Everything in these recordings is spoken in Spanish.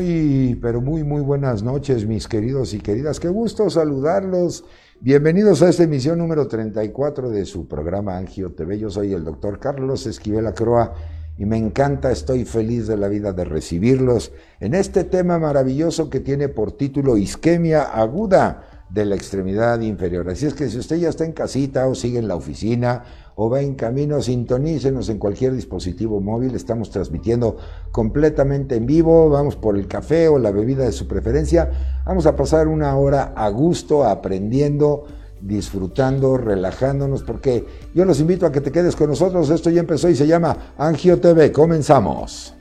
Muy, pero muy, muy buenas noches, mis queridos y queridas. Qué gusto saludarlos. Bienvenidos a esta emisión número 34 de su programa Angio TV. Yo soy el doctor Carlos Esquivel Acroa y me encanta, estoy feliz de la vida de recibirlos en este tema maravilloso que tiene por título Isquemia Aguda de la extremidad inferior. Así es que si usted ya está en casita o sigue en la oficina o va en camino, sintonícenos en cualquier dispositivo móvil. Estamos transmitiendo completamente en vivo. Vamos por el café o la bebida de su preferencia. Vamos a pasar una hora a gusto, aprendiendo, disfrutando, relajándonos, porque yo los invito a que te quedes con nosotros. Esto ya empezó y se llama Angio TV. Comenzamos.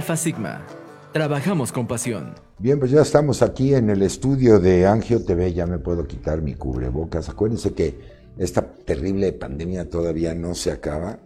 Alfa Sigma. Trabajamos con pasión. Bien, pues ya estamos aquí en el estudio de Angio TV. Ya me puedo quitar mi cubrebocas. Acuérdense que esta terrible pandemia todavía no se acaba,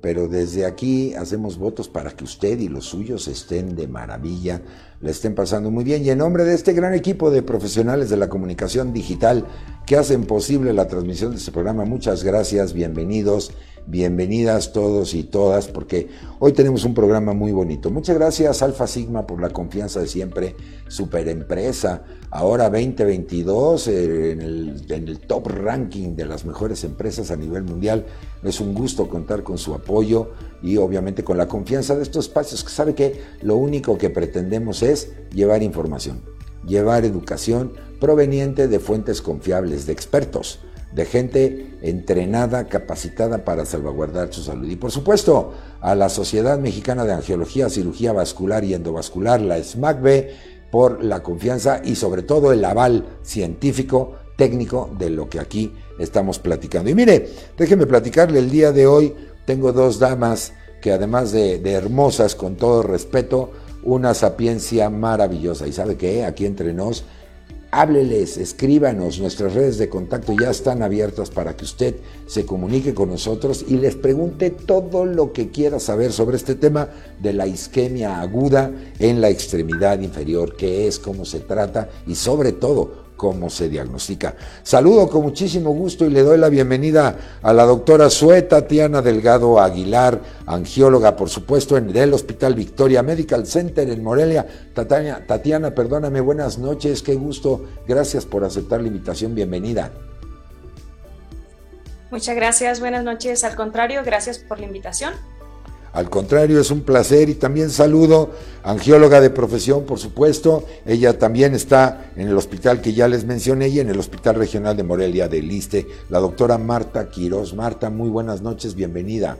pero desde aquí hacemos votos para que usted y los suyos estén de maravilla, le estén pasando muy bien. Y en nombre de este gran equipo de profesionales de la comunicación digital que hacen posible la transmisión de este programa, muchas gracias, bienvenidos Bienvenidas todos y todas, porque hoy tenemos un programa muy bonito. Muchas gracias Alfa Sigma por la confianza de siempre, super empresa. Ahora 2022 eh, en, el, en el top ranking de las mejores empresas a nivel mundial. Es un gusto contar con su apoyo y obviamente con la confianza de estos espacios que sabe que lo único que pretendemos es llevar información, llevar educación proveniente de fuentes confiables, de expertos de gente entrenada, capacitada para salvaguardar su salud. Y por supuesto, a la Sociedad Mexicana de Angiología, Cirugía Vascular y Endovascular, la SMACB, por la confianza y sobre todo el aval científico, técnico de lo que aquí estamos platicando. Y mire, déjeme platicarle, el día de hoy tengo dos damas que además de, de hermosas, con todo respeto, una sapiencia maravillosa. ¿Y sabe qué? Aquí entre nos hábleles, escríbanos, nuestras redes de contacto ya están abiertas para que usted se comunique con nosotros y les pregunte todo lo que quiera saber sobre este tema de la isquemia aguda en la extremidad inferior, qué es, cómo se trata y sobre todo cómo se diagnostica. Saludo con muchísimo gusto y le doy la bienvenida a la doctora Sue Tatiana Delgado Aguilar, angióloga, por supuesto, en el Hospital Victoria Medical Center en Morelia. Tatiana, Tatiana, perdóname, buenas noches, qué gusto. Gracias por aceptar la invitación, bienvenida. Muchas gracias, buenas noches. Al contrario, gracias por la invitación. Al contrario, es un placer y también saludo, angióloga de profesión, por supuesto. Ella también está en el hospital que ya les mencioné y en el Hospital Regional de Morelia de Liste, la doctora Marta Quiroz. Marta, muy buenas noches, bienvenida.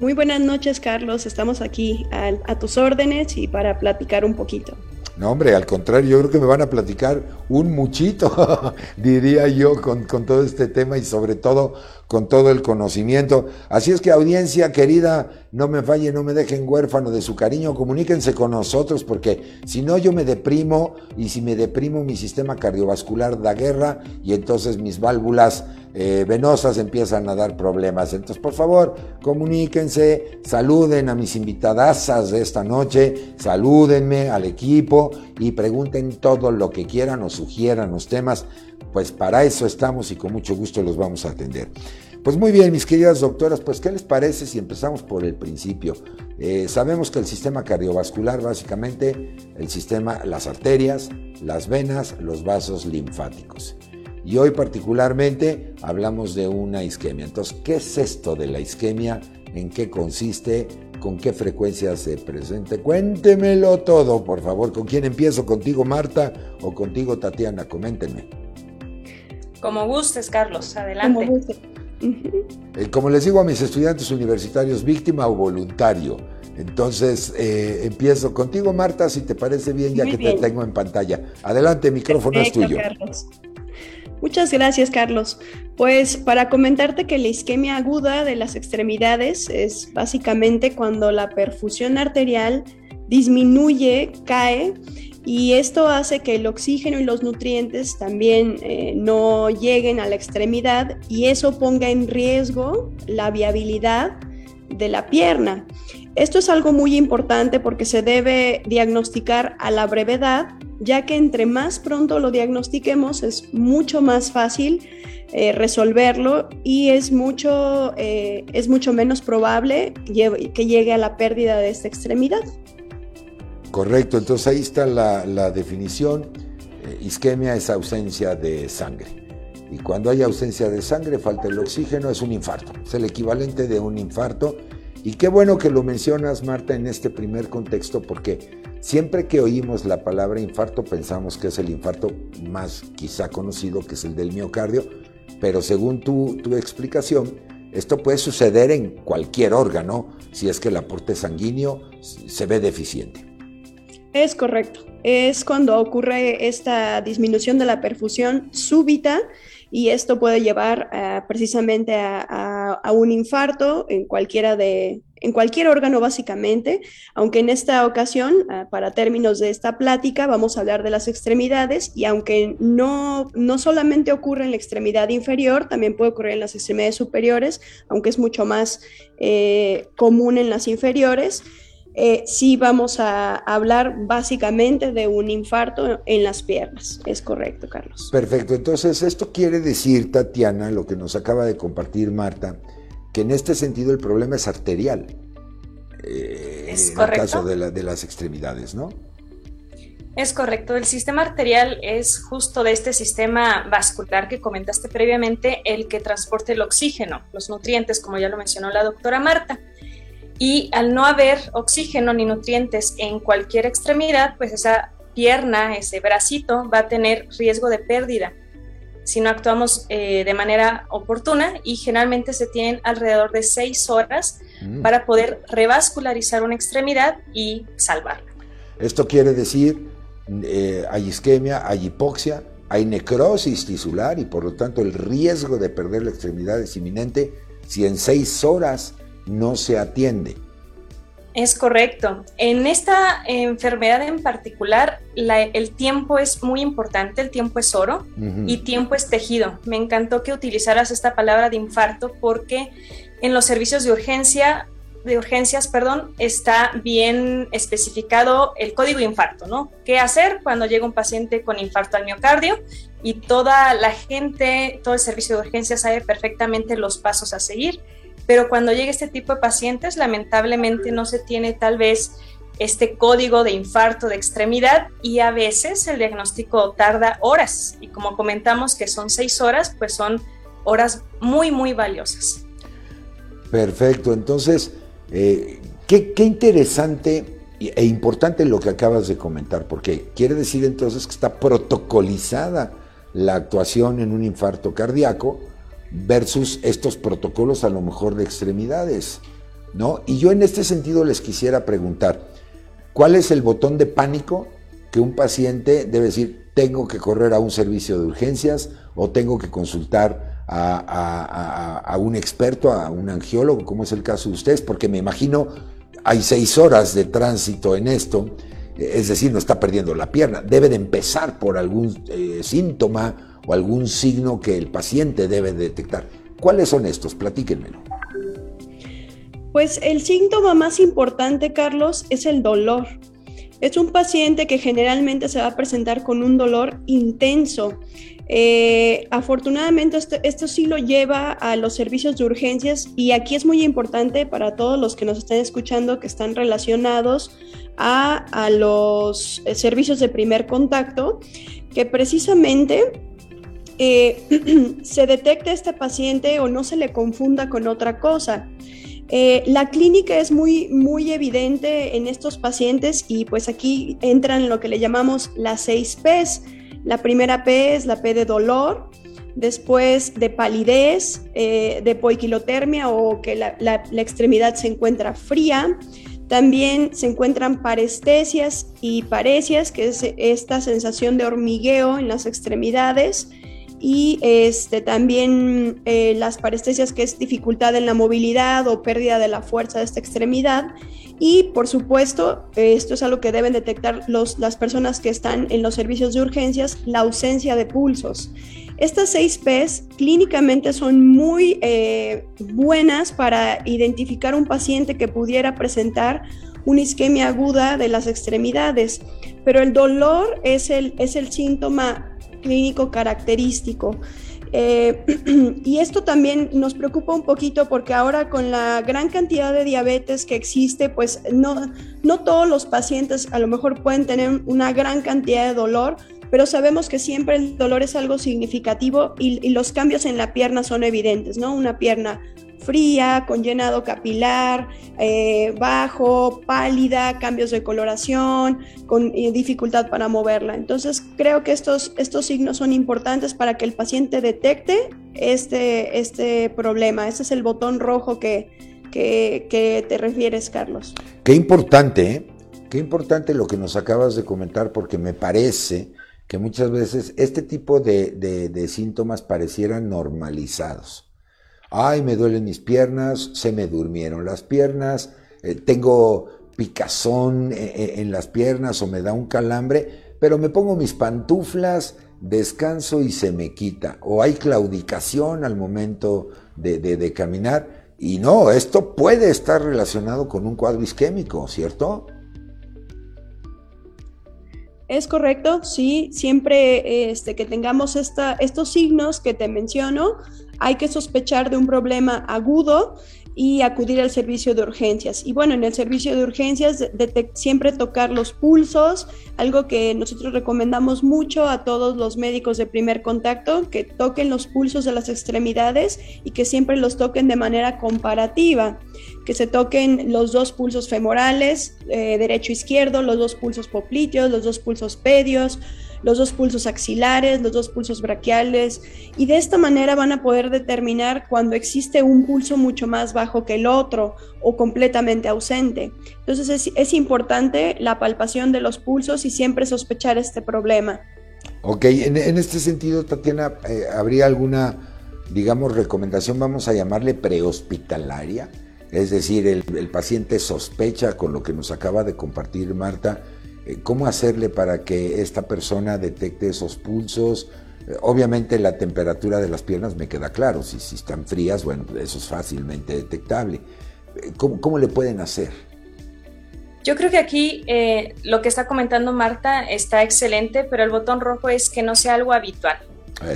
Muy buenas noches, Carlos. Estamos aquí a, a tus órdenes y para platicar un poquito. No, hombre, al contrario, yo creo que me van a platicar un muchito, diría yo, con, con, todo este tema y sobre todo con todo el conocimiento. Así es que audiencia querida, no me falle, no me dejen huérfano de su cariño, comuníquense con nosotros porque si no yo me deprimo y si me deprimo mi sistema cardiovascular da guerra y entonces mis válvulas eh, venosas empiezan a dar problemas. Entonces, por favor, comuníquense, saluden a mis invitadasas de esta noche, salúdenme al equipo y pregunten todo lo que quieran o sugieran los temas pues para eso estamos y con mucho gusto los vamos a atender. Pues muy bien, mis queridas doctoras, pues ¿qué les parece si empezamos por el principio? Eh, sabemos que el sistema cardiovascular, básicamente, el sistema, las arterias, las venas, los vasos linfáticos. Y hoy particularmente hablamos de una isquemia. Entonces, ¿qué es esto de la isquemia? ¿En qué consiste? ¿Con qué frecuencia se presenta? Cuéntemelo todo, por favor. ¿Con quién empiezo? ¿Contigo, Marta? ¿O contigo, Tatiana? Coméntenme. Como gustes, Carlos, adelante. Como, eh, como les digo a mis estudiantes universitarios, víctima o voluntario. Entonces, eh, empiezo contigo, Marta, si te parece bien, ya que te tengo en pantalla. Adelante, micrófono es tuyo. Carlos. Muchas gracias, Carlos. Pues para comentarte que la isquemia aguda de las extremidades es básicamente cuando la perfusión arterial disminuye, cae y esto hace que el oxígeno y los nutrientes también eh, no lleguen a la extremidad y eso ponga en riesgo la viabilidad de la pierna. Esto es algo muy importante porque se debe diagnosticar a la brevedad, ya que entre más pronto lo diagnostiquemos es mucho más fácil eh, resolverlo y es mucho, eh, es mucho menos probable que llegue a la pérdida de esta extremidad. Correcto, entonces ahí está la, definición. Eh, isquemia es ausencia de sangre. Y cuando hay ausencia de sangre, falta el oxígeno, es un infarto. Es el equivalente de un infarto. Y qué bueno que lo mencionas, Marta, en este primer contexto, porque siempre que oímos la palabra infarto pensamos que es el infarto más quizá conocido, que es el del miocardio, pero según tu, tu explicación, esto puede suceder en cualquier órgano si es que el aporte sanguíneo se ve deficiente. Es correcto. Es cuando ocurre esta disminución de la perfusión súbita y esto puede llevar precisamente a, un infarto en cualquiera de en cualquier órgano básicamente, aunque en esta ocasión, eh, para términos de esta plática, vamos a hablar de las extremidades y aunque no, no solamente ocurre en la extremidad inferior, también puede ocurrir en las extremidades superiores, aunque es mucho más eh, común en las inferiores eh, sí vamos a hablar básicamente de un infarto en las piernas. Es correcto, Carlos. Perfecto. Entonces, esto quiere decir, Tatiana, lo que nos acaba de compartir Marta, que en este sentido el problema es arterial. Eh, es en el caso de, de las extremidades, ¿no? Es correcto, el sistema arterial es justo de este sistema vascular que comentaste previamente, el que transporta el oxígeno, los nutrientes, como ya lo mencionó la doctora Marta. Y al no haber oxígeno ni nutrientes en cualquier extremidad, pues esa pierna, ese bracito va a tener riesgo de pérdida si no actuamos eh, de manera oportuna y generalmente se tienen alrededor de seis horas mm. para poder revascularizar una extremidad y salvarla. Esto quiere decir, eh, hay isquemia, hay hipoxia, hay necrosis tisular y por lo tanto el riesgo de perder la extremidad es inminente si en seis horas no se atiende. Es correcto. En esta enfermedad en particular, el tiempo es muy importante, el tiempo es oro y tiempo es tejido. Me encantó que utilizaras esta palabra de infarto porque en los servicios de urgencia, de urgencias, perdón, está bien especificado el código infarto, ¿no? ¿Qué hacer cuando llega un paciente con infarto al miocardio? Y toda la gente, todo el servicio de urgencia sabe perfectamente los pasos a seguir pero cuando llega este tipo de pacientes, lamentablemente no se tiene tal vez este código de infarto de extremidad y a veces el diagnóstico tarda horas y como comentamos que son seis horas, pues son horas muy, muy valiosas. Perfecto, entonces, eh, qué, qué interesante e importante lo que acabas de comentar, porque quiere decir entonces que está protocolizada la actuación en un infarto cardíaco, versus estos protocolos a lo mejor de extremidades, ¿no? Y yo en este sentido les quisiera preguntar, ¿cuál es el botón de pánico que un paciente debe decir, tengo que correr a un servicio de urgencias o tengo que consultar a, un experto, a un angiólogo, como es el caso de ustedes, porque me imagino hay seis horas de tránsito en esto, es decir, no está perdiendo la pierna, debe de empezar por algún eh, síntoma o algún signo que el paciente debe detectar. ¿Cuáles son estos? Platíquenmelo. Pues el síntoma más importante, Carlos, es el dolor. Es un paciente que generalmente se va a presentar con un dolor intenso. Eh, afortunadamente esto, esto, sí lo lleva a los servicios de urgencias y aquí es muy importante para todos los que nos están escuchando que están relacionados a, a los eh, servicios de primer contacto, que precisamente eh, se detecte este paciente o no se le confunda con otra cosa. Eh, la clínica es muy, muy evidente en estos pacientes y pues aquí entran lo que le llamamos las seis Ps. La primera P es la P de dolor, después de palidez, eh, de poiquilotermia o que la, la, extremidad se encuentra fría. También se encuentran parestesias y parecias, que es esta sensación de hormigueo en las extremidades y este, también eh, las parestesias que es dificultad en la movilidad o pérdida de la fuerza de esta extremidad. Y por supuesto, esto es algo que deben detectar los, las personas que están en los servicios de urgencias, la ausencia de pulsos. Estas seis P's clínicamente son muy eh, buenas para identificar un paciente que pudiera presentar una isquemia aguda de las extremidades, pero el dolor es el, es el síntoma clínico característico. Eh, y esto también nos preocupa un poquito porque ahora con la gran cantidad de diabetes que existe, pues no, no todos los pacientes a lo mejor pueden tener una gran cantidad de dolor, pero sabemos que siempre el dolor es algo significativo y, los cambios en la pierna son evidentes, ¿no? Una pierna fría, con llenado capilar, eh, bajo, pálida, cambios de coloración, con eh, dificultad para moverla. Entonces creo que estos, estos signos son importantes para que el paciente detecte este, este problema. Ese es el botón rojo que, que, te refieres, Carlos. Qué importante, ¿eh? qué importante lo que nos acabas de comentar porque me parece que muchas veces este tipo de síntomas parecieran normalizados ay, me duelen mis piernas, se me durmieron las piernas, eh, tengo picazón eh, eh, en, las piernas o me da un calambre, pero me pongo mis pantuflas, descanso y se me quita. O hay claudicación al momento de, de caminar. Y no, esto puede estar relacionado con un cuadro isquémico, ¿cierto? Es correcto, sí, siempre este, que tengamos esta, estos signos que te menciono, hay que sospechar de un problema agudo y acudir al servicio de urgencias. Y bueno, en el servicio de urgencias siempre tocar los pulsos, algo que nosotros recomendamos mucho a todos los médicos de primer contacto, que toquen los pulsos de las extremidades y que siempre los toquen de manera comparativa, que se toquen los dos pulsos femorales, eh, derecho e izquierdo, los dos pulsos popliteos, los dos pulsos pedios, los dos pulsos axilares, los dos pulsos braquiales, y de esta manera van a poder determinar cuando existe un pulso mucho más bajo que el otro o completamente ausente. Entonces es, importante la palpación de los pulsos y siempre sospechar este problema. Ok, en, este sentido, Tatiana, eh, ¿habría alguna, digamos, recomendación, vamos a llamarle prehospitalaria? Es decir, el, paciente sospecha con lo que nos acaba de compartir Marta, cómo hacerle para que esta persona detecte esos pulsos. Eh, obviamente la temperatura de las piernas me queda claro, si, si están frías, bueno, eso es fácilmente detectable. Eh, ¿Cómo, le pueden hacer? Yo creo que aquí lo que está comentando Marta está excelente, pero el botón rojo es que no sea algo habitual.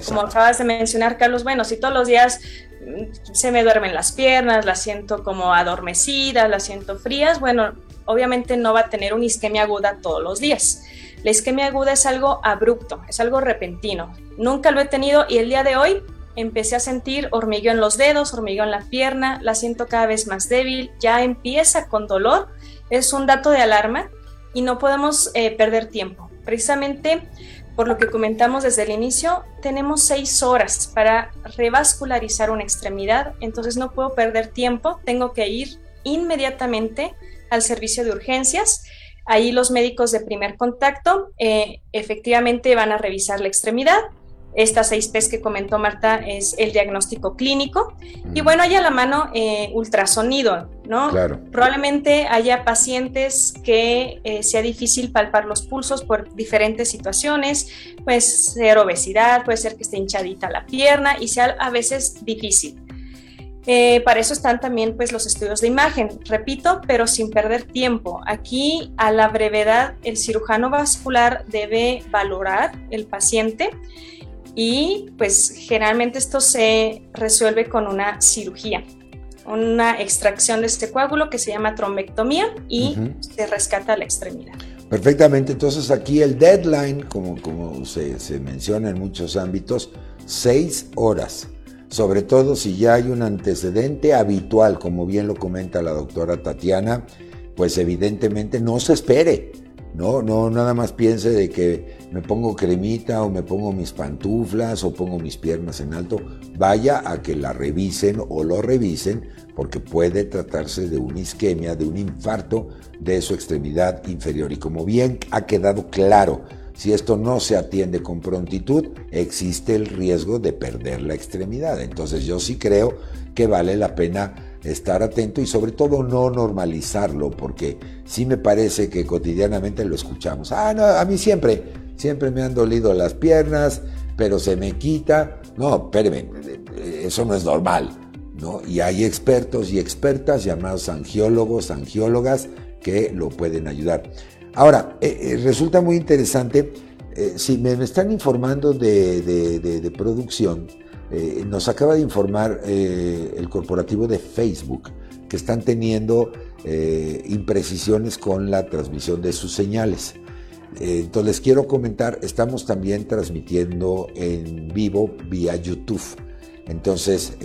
Como acabas de mencionar, Carlos, bueno, si todos los días mm, se me duermen las piernas, las siento como adormecidas, las siento frías, bueno, obviamente no va a tener una isquemia aguda todos los días. La isquemia aguda es algo abrupto, es algo repentino. Nunca lo he tenido y el día de hoy empecé a sentir hormigueo en los dedos, hormigueo en la pierna, la siento cada vez más débil, ya empieza con dolor. Es un dato de alarma y no podemos eh, perder tiempo. Precisamente por lo que comentamos desde el inicio, tenemos seis horas para revascularizar una extremidad, entonces no puedo perder tiempo, tengo que ir inmediatamente al servicio de urgencias. Ahí los médicos de primer contacto eh, efectivamente van a revisar la extremidad. Estas seis P's que comentó Marta es el diagnóstico clínico. Y bueno, hay a la mano eh, ultrasonido, ¿no? Claro. Probablemente haya pacientes que eh, sea difícil palpar los pulsos por diferentes situaciones. Puede ser obesidad, puede ser que esté hinchadita la pierna y sea a veces difícil. Eh, para eso están también pues, los estudios de imagen, repito, pero sin perder tiempo. Aquí, a la brevedad, el cirujano vascular debe valorar el paciente y pues generalmente esto se resuelve con una cirugía, una extracción de este coágulo que se llama trombectomía y se rescata la extremidad. Perfectamente, entonces aquí el deadline, como, como se, se menciona en muchos ámbitos, seis horas sobre todo si ya hay un antecedente habitual, como bien lo comenta la doctora Tatiana, pues evidentemente no se espere, no, no nada más piense de que me pongo cremita o me pongo mis pantuflas o pongo mis piernas en alto, vaya a que la revisen o lo revisen porque puede tratarse de una isquemia, de un infarto de su extremidad inferior. Y como bien ha quedado claro si esto no se atiende con prontitud, existe el riesgo de perder la extremidad. Entonces yo sí creo que vale la pena estar atento y sobre todo no normalizarlo, porque sí me parece que cotidianamente lo escuchamos. Ah, no, a mí siempre, siempre me han dolido las piernas, pero se me quita. No, espérenme, eso no es normal. ¿no? Y hay expertos y expertas llamados angiólogos, angiólogas, que lo pueden ayudar. Ahora, eh, eh, resulta muy interesante, eh, si me, están informando de, producción, nos acaba de informar el corporativo de Facebook que están teniendo imprecisiones con la transmisión de sus señales. entonces les quiero comentar, estamos también transmitiendo en vivo vía YouTube. Entonces,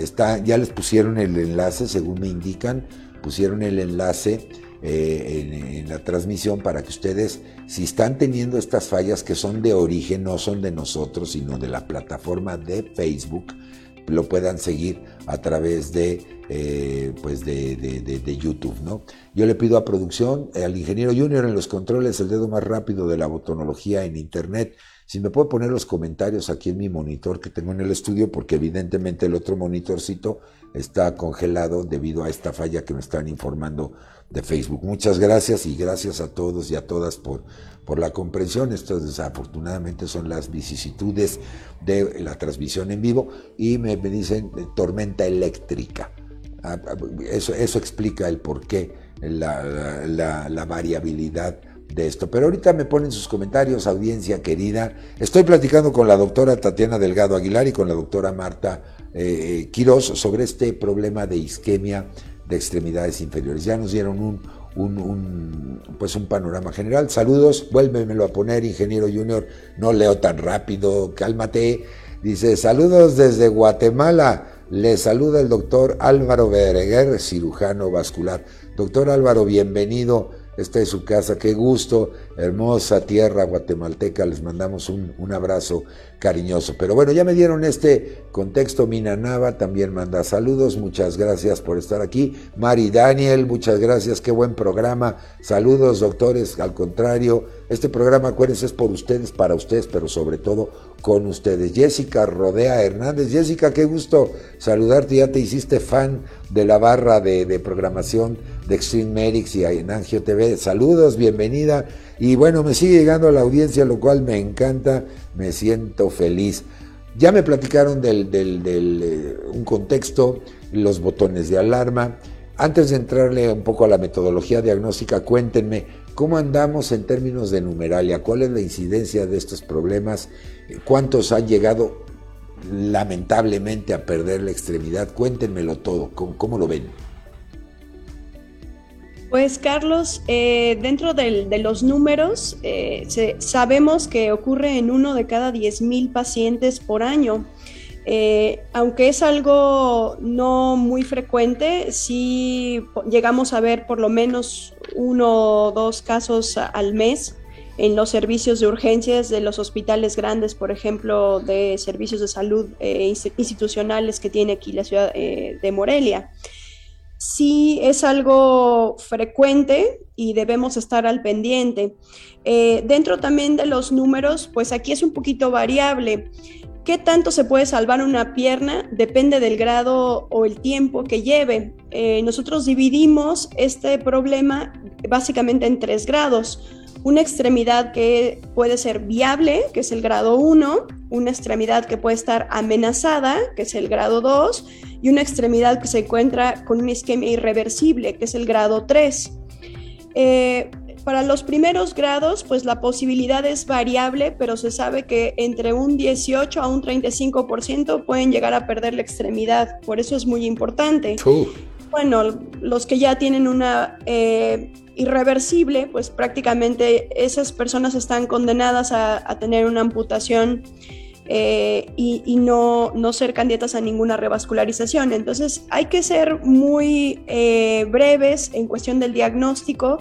ya les pusieron el enlace, según me indican, pusieron el enlace eh, en, la transmisión para que ustedes, si están teniendo estas fallas que son de origen, no son de nosotros, sino de la plataforma de Facebook, lo puedan seguir a través de, eh, pues de, de, YouTube. ¿no? Yo le pido a producción, al ingeniero junior en los controles, el dedo más rápido de la botonología en Internet, si me puede poner los comentarios aquí en mi monitor que tengo en el estudio, porque evidentemente el otro monitorcito está congelado debido a esta falla que me están informando de Facebook. Muchas gracias y gracias a todos y a todas por, por la comprensión. Estas desafortunadamente son las vicisitudes de la transmisión en vivo y me, dicen eh, tormenta eléctrica. Ah, ah, eso, eso explica el porqué, la, la, la variabilidad de esto. Pero ahorita me ponen sus comentarios, audiencia querida. Estoy platicando con la doctora Tatiana Delgado Aguilar y con la doctora Marta eh, Quiroz sobre este problema de isquemia de extremidades inferiores. Ya nos dieron un, un, pues un panorama general. Saludos, vuélvemelo a poner, ingeniero junior. No leo tan rápido, cálmate. Dice, saludos desde Guatemala. Le saluda el doctor Álvaro Bereguer, cirujano vascular. Doctor Álvaro, bienvenido esta es su casa, qué gusto, hermosa tierra guatemalteca, les mandamos un, un, abrazo cariñoso. Pero bueno, ya me dieron este contexto, Mina Nava también manda saludos, muchas gracias por estar aquí. Mari Daniel, muchas gracias, qué buen programa. Saludos, doctores, al contrario, este programa, acuérdense, es por ustedes, para ustedes, pero sobre todo con ustedes. Jessica Rodea Hernández, Jessica, qué gusto saludarte, ya te hiciste fan de la barra de, de programación de Extreme Medics y en Angio TV. Saludos, bienvenida. Y bueno, me sigue llegando a la audiencia, lo cual me encanta, me siento feliz. Ya me platicaron del, del, eh, un contexto, los botones de alarma. Antes de entrarle un poco a la metodología diagnóstica, cuéntenme cómo andamos en términos de numeralia, cuál es la incidencia de estos problemas, cuántos han llegado lamentablemente a perder la extremidad. Cuéntenmelo todo, cómo lo ven? Pues Carlos, eh, dentro de los números, eh, sabemos que ocurre en uno de cada 10.000 pacientes por año. Eh, aunque es algo no muy frecuente, sí llegamos a ver por lo menos uno o dos casos al mes en los servicios de urgencias de los hospitales grandes, por ejemplo, de servicios de salud institucionales que tiene aquí la ciudad de Morelia sí es algo frecuente y debemos estar al pendiente. Eh, dentro también de los números, pues aquí es un poquito variable. ¿Qué tanto se puede salvar una pierna? Depende del grado o el tiempo que lleve. Eh, nosotros dividimos este problema básicamente en tres grados una extremidad que puede ser viable, que es el grado 1, una extremidad que puede estar amenazada, que es el grado 2, y una extremidad que se encuentra con una isquemia irreversible, que es el grado 3. Eh, para los primeros grados, pues la posibilidad es variable, pero se sabe que entre un 18 a un 35% pueden llegar a perder la extremidad, por eso es muy importante. Bueno, los que ya tienen una eh, irreversible, pues prácticamente esas personas están condenadas a, tener una amputación eh, y, no, no, ser candidatas a ninguna revascularización. Entonces hay que ser muy eh, breves en cuestión del diagnóstico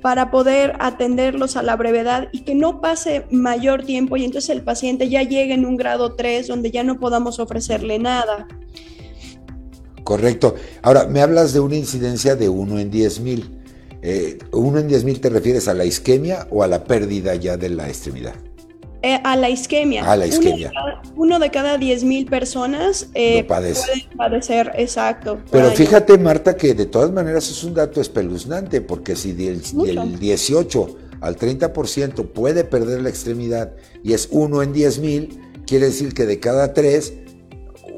para poder atenderlos a la brevedad y que no pase mayor tiempo y entonces el paciente ya llegue en un grado 3 donde ya no podamos ofrecerle nada. Correcto. Ahora, me hablas de una incidencia de 1 en 10 mil. Eh, ¿Uno en 10.000 te refieres a la isquemia o a la pérdida ya de la extremidad? Eh, a la isquemia. A la isquemia. Uno de cada, diez mil personas eh, puede padecer, exacto. Pero fíjate, Marta, que de todas maneras es un dato espeluznante, porque si del, del 18 al 30% puede perder la extremidad y es uno en diez mil, quiere decir que de cada tres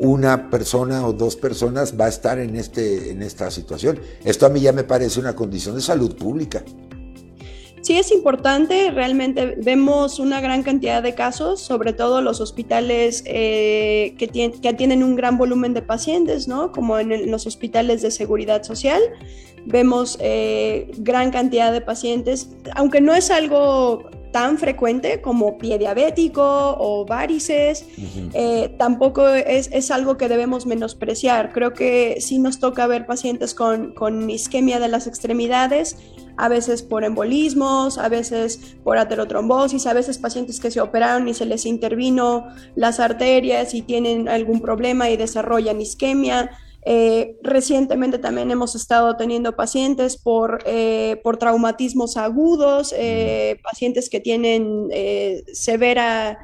una persona o dos personas va a estar en, este, en esta situación. Esto a mí ya me parece una condición de salud pública. Sí es importante, realmente vemos una gran cantidad de casos, sobre todo los hospitales eh, que, tienen, que tienen un gran volumen de pacientes, ¿no? como en, los hospitales de seguridad social. Vemos eh, gran cantidad de pacientes, aunque no es algo tan frecuente como pie diabético o varices, eh, tampoco es, es, algo que debemos menospreciar. Creo que sí nos toca ver pacientes con, con isquemia de las extremidades, a veces por embolismos, a veces por aterotrombosis, a veces pacientes que se operaron y se les intervino las arterias y tienen algún problema y desarrollan isquemia. Eh, recientemente también hemos estado teniendo pacientes por, eh, por traumatismos agudos, eh, pacientes que tienen severa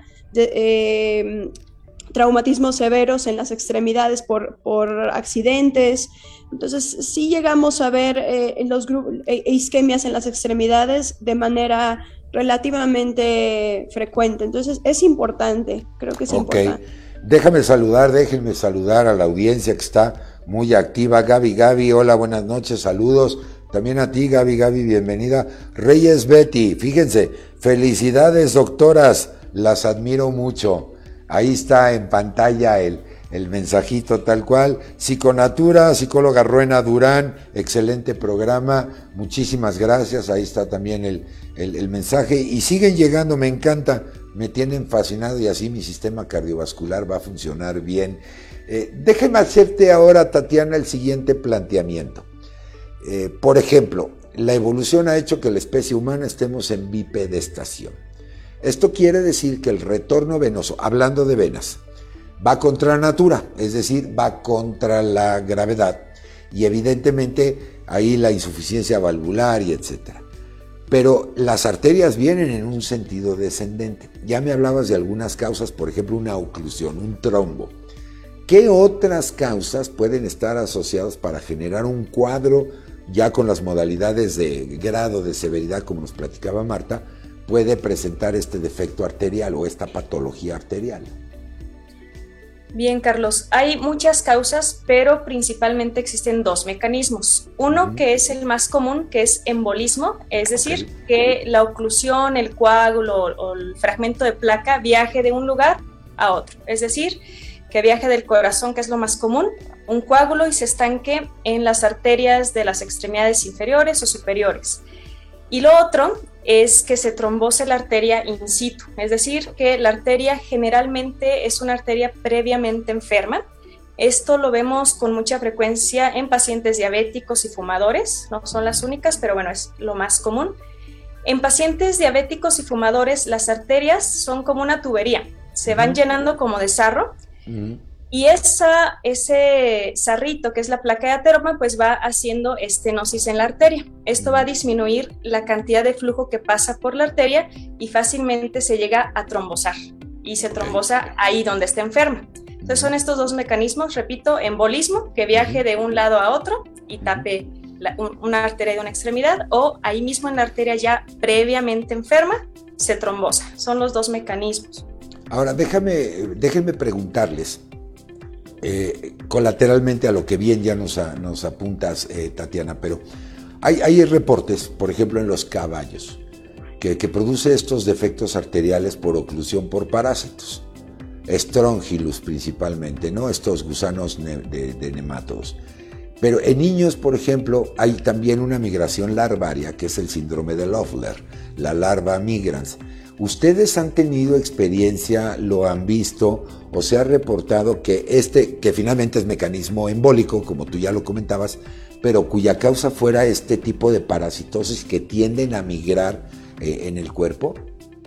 traumatismos severos en las extremidades por, por accidentes. Entonces, sí llegamos a ver eh, los eh, isquemias en las extremidades de manera relativamente frecuente. Entonces, es importante, creo que es importante. Déjame saludar, déjenme saludar a la audiencia que está muy activa. Gaby, Gaby, hola, buenas noches, saludos. También a ti, Gaby, Gaby, bienvenida. Reyes Betty, fíjense, felicidades, doctoras, las admiro mucho. Ahí está en pantalla el, el mensajito tal cual. Psiconatura, psicóloga Ruena Durán, excelente programa, muchísimas gracias, ahí está también el, el, mensaje. Y siguen llegando, me encanta, me tienen fascinado y así mi sistema cardiovascular va a funcionar bien. Eh, déjeme hacerte ahora, Tatiana, el siguiente planteamiento. Eh, por ejemplo, la evolución ha hecho que la especie humana estemos en bipedestación. Esto quiere decir que el retorno venoso, hablando de venas, va contra la natura, es decir, va contra la gravedad y evidentemente ahí la insuficiencia valvular y etcétera. Pero las arterias vienen en un sentido descendente. Ya me hablabas de algunas causas, por ejemplo, una oclusión, un trombo. ¿Qué otras causas pueden estar asociadas para generar un cuadro ya con las modalidades de grado de severidad, como nos platicaba Marta, puede presentar este defecto arterial o esta patología arterial? Bien, Carlos, hay muchas causas, pero principalmente existen dos mecanismos. Uno que es el más común, que es embolismo, es decir, que la oclusión, el coágulo o el fragmento de placa viaje de un lugar a otro. Es decir, que viaje del corazón, que es lo más común, un coágulo y se estanque en las arterias de las extremidades inferiores o superiores. Y lo otro es que se trombose la arteria in situ, es decir, que la arteria generalmente es una arteria previamente enferma. Esto lo vemos con mucha frecuencia en pacientes diabéticos y fumadores, no son las únicas, pero bueno, es lo más común. En pacientes diabéticos y fumadores, las arterias son como una tubería, se van llenando como de sarro y esa, ese sarrito, que es la placa de ateroma, pues va haciendo estenosis en la arteria. Esto va a disminuir la cantidad de flujo que pasa por la arteria y fácilmente se llega a trombosar. Y se trombosa ahí donde está enferma. Entonces son estos dos mecanismos, repito, embolismo, que viaje de un lado a otro y tape una arteria de una extremidad, o ahí mismo en la arteria ya previamente enferma, se trombosa. Son los dos mecanismos. Ahora, déjame, déjenme preguntarles, eh, colateralmente a lo que bien ya nos, nos apuntas, eh, Tatiana, pero hay, hay, reportes, por ejemplo, en los caballos, que, produce estos defectos arteriales por oclusión por parásitos, Strongylus principalmente, ¿no? Estos gusanos de, de nematodos. Pero en niños, por ejemplo, hay también una migración larvaria, que es el síndrome de Loeffler, la larva migrans. ¿Ustedes han tenido experiencia, lo han visto o se ha reportado que este, que finalmente es mecanismo embólico, como tú ya lo comentabas, pero cuya causa fuera este tipo de parasitosis que tienden a migrar eh, en el cuerpo?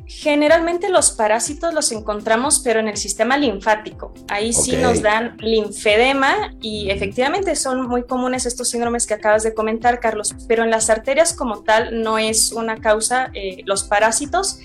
Generalmente los parásitos los encontramos, pero en el sistema linfático. Ahí sí nos dan linfedema y efectivamente son muy comunes estos síndromes que acabas de comentar, Carlos, pero en las arterias como tal no es una causa eh, los parásitos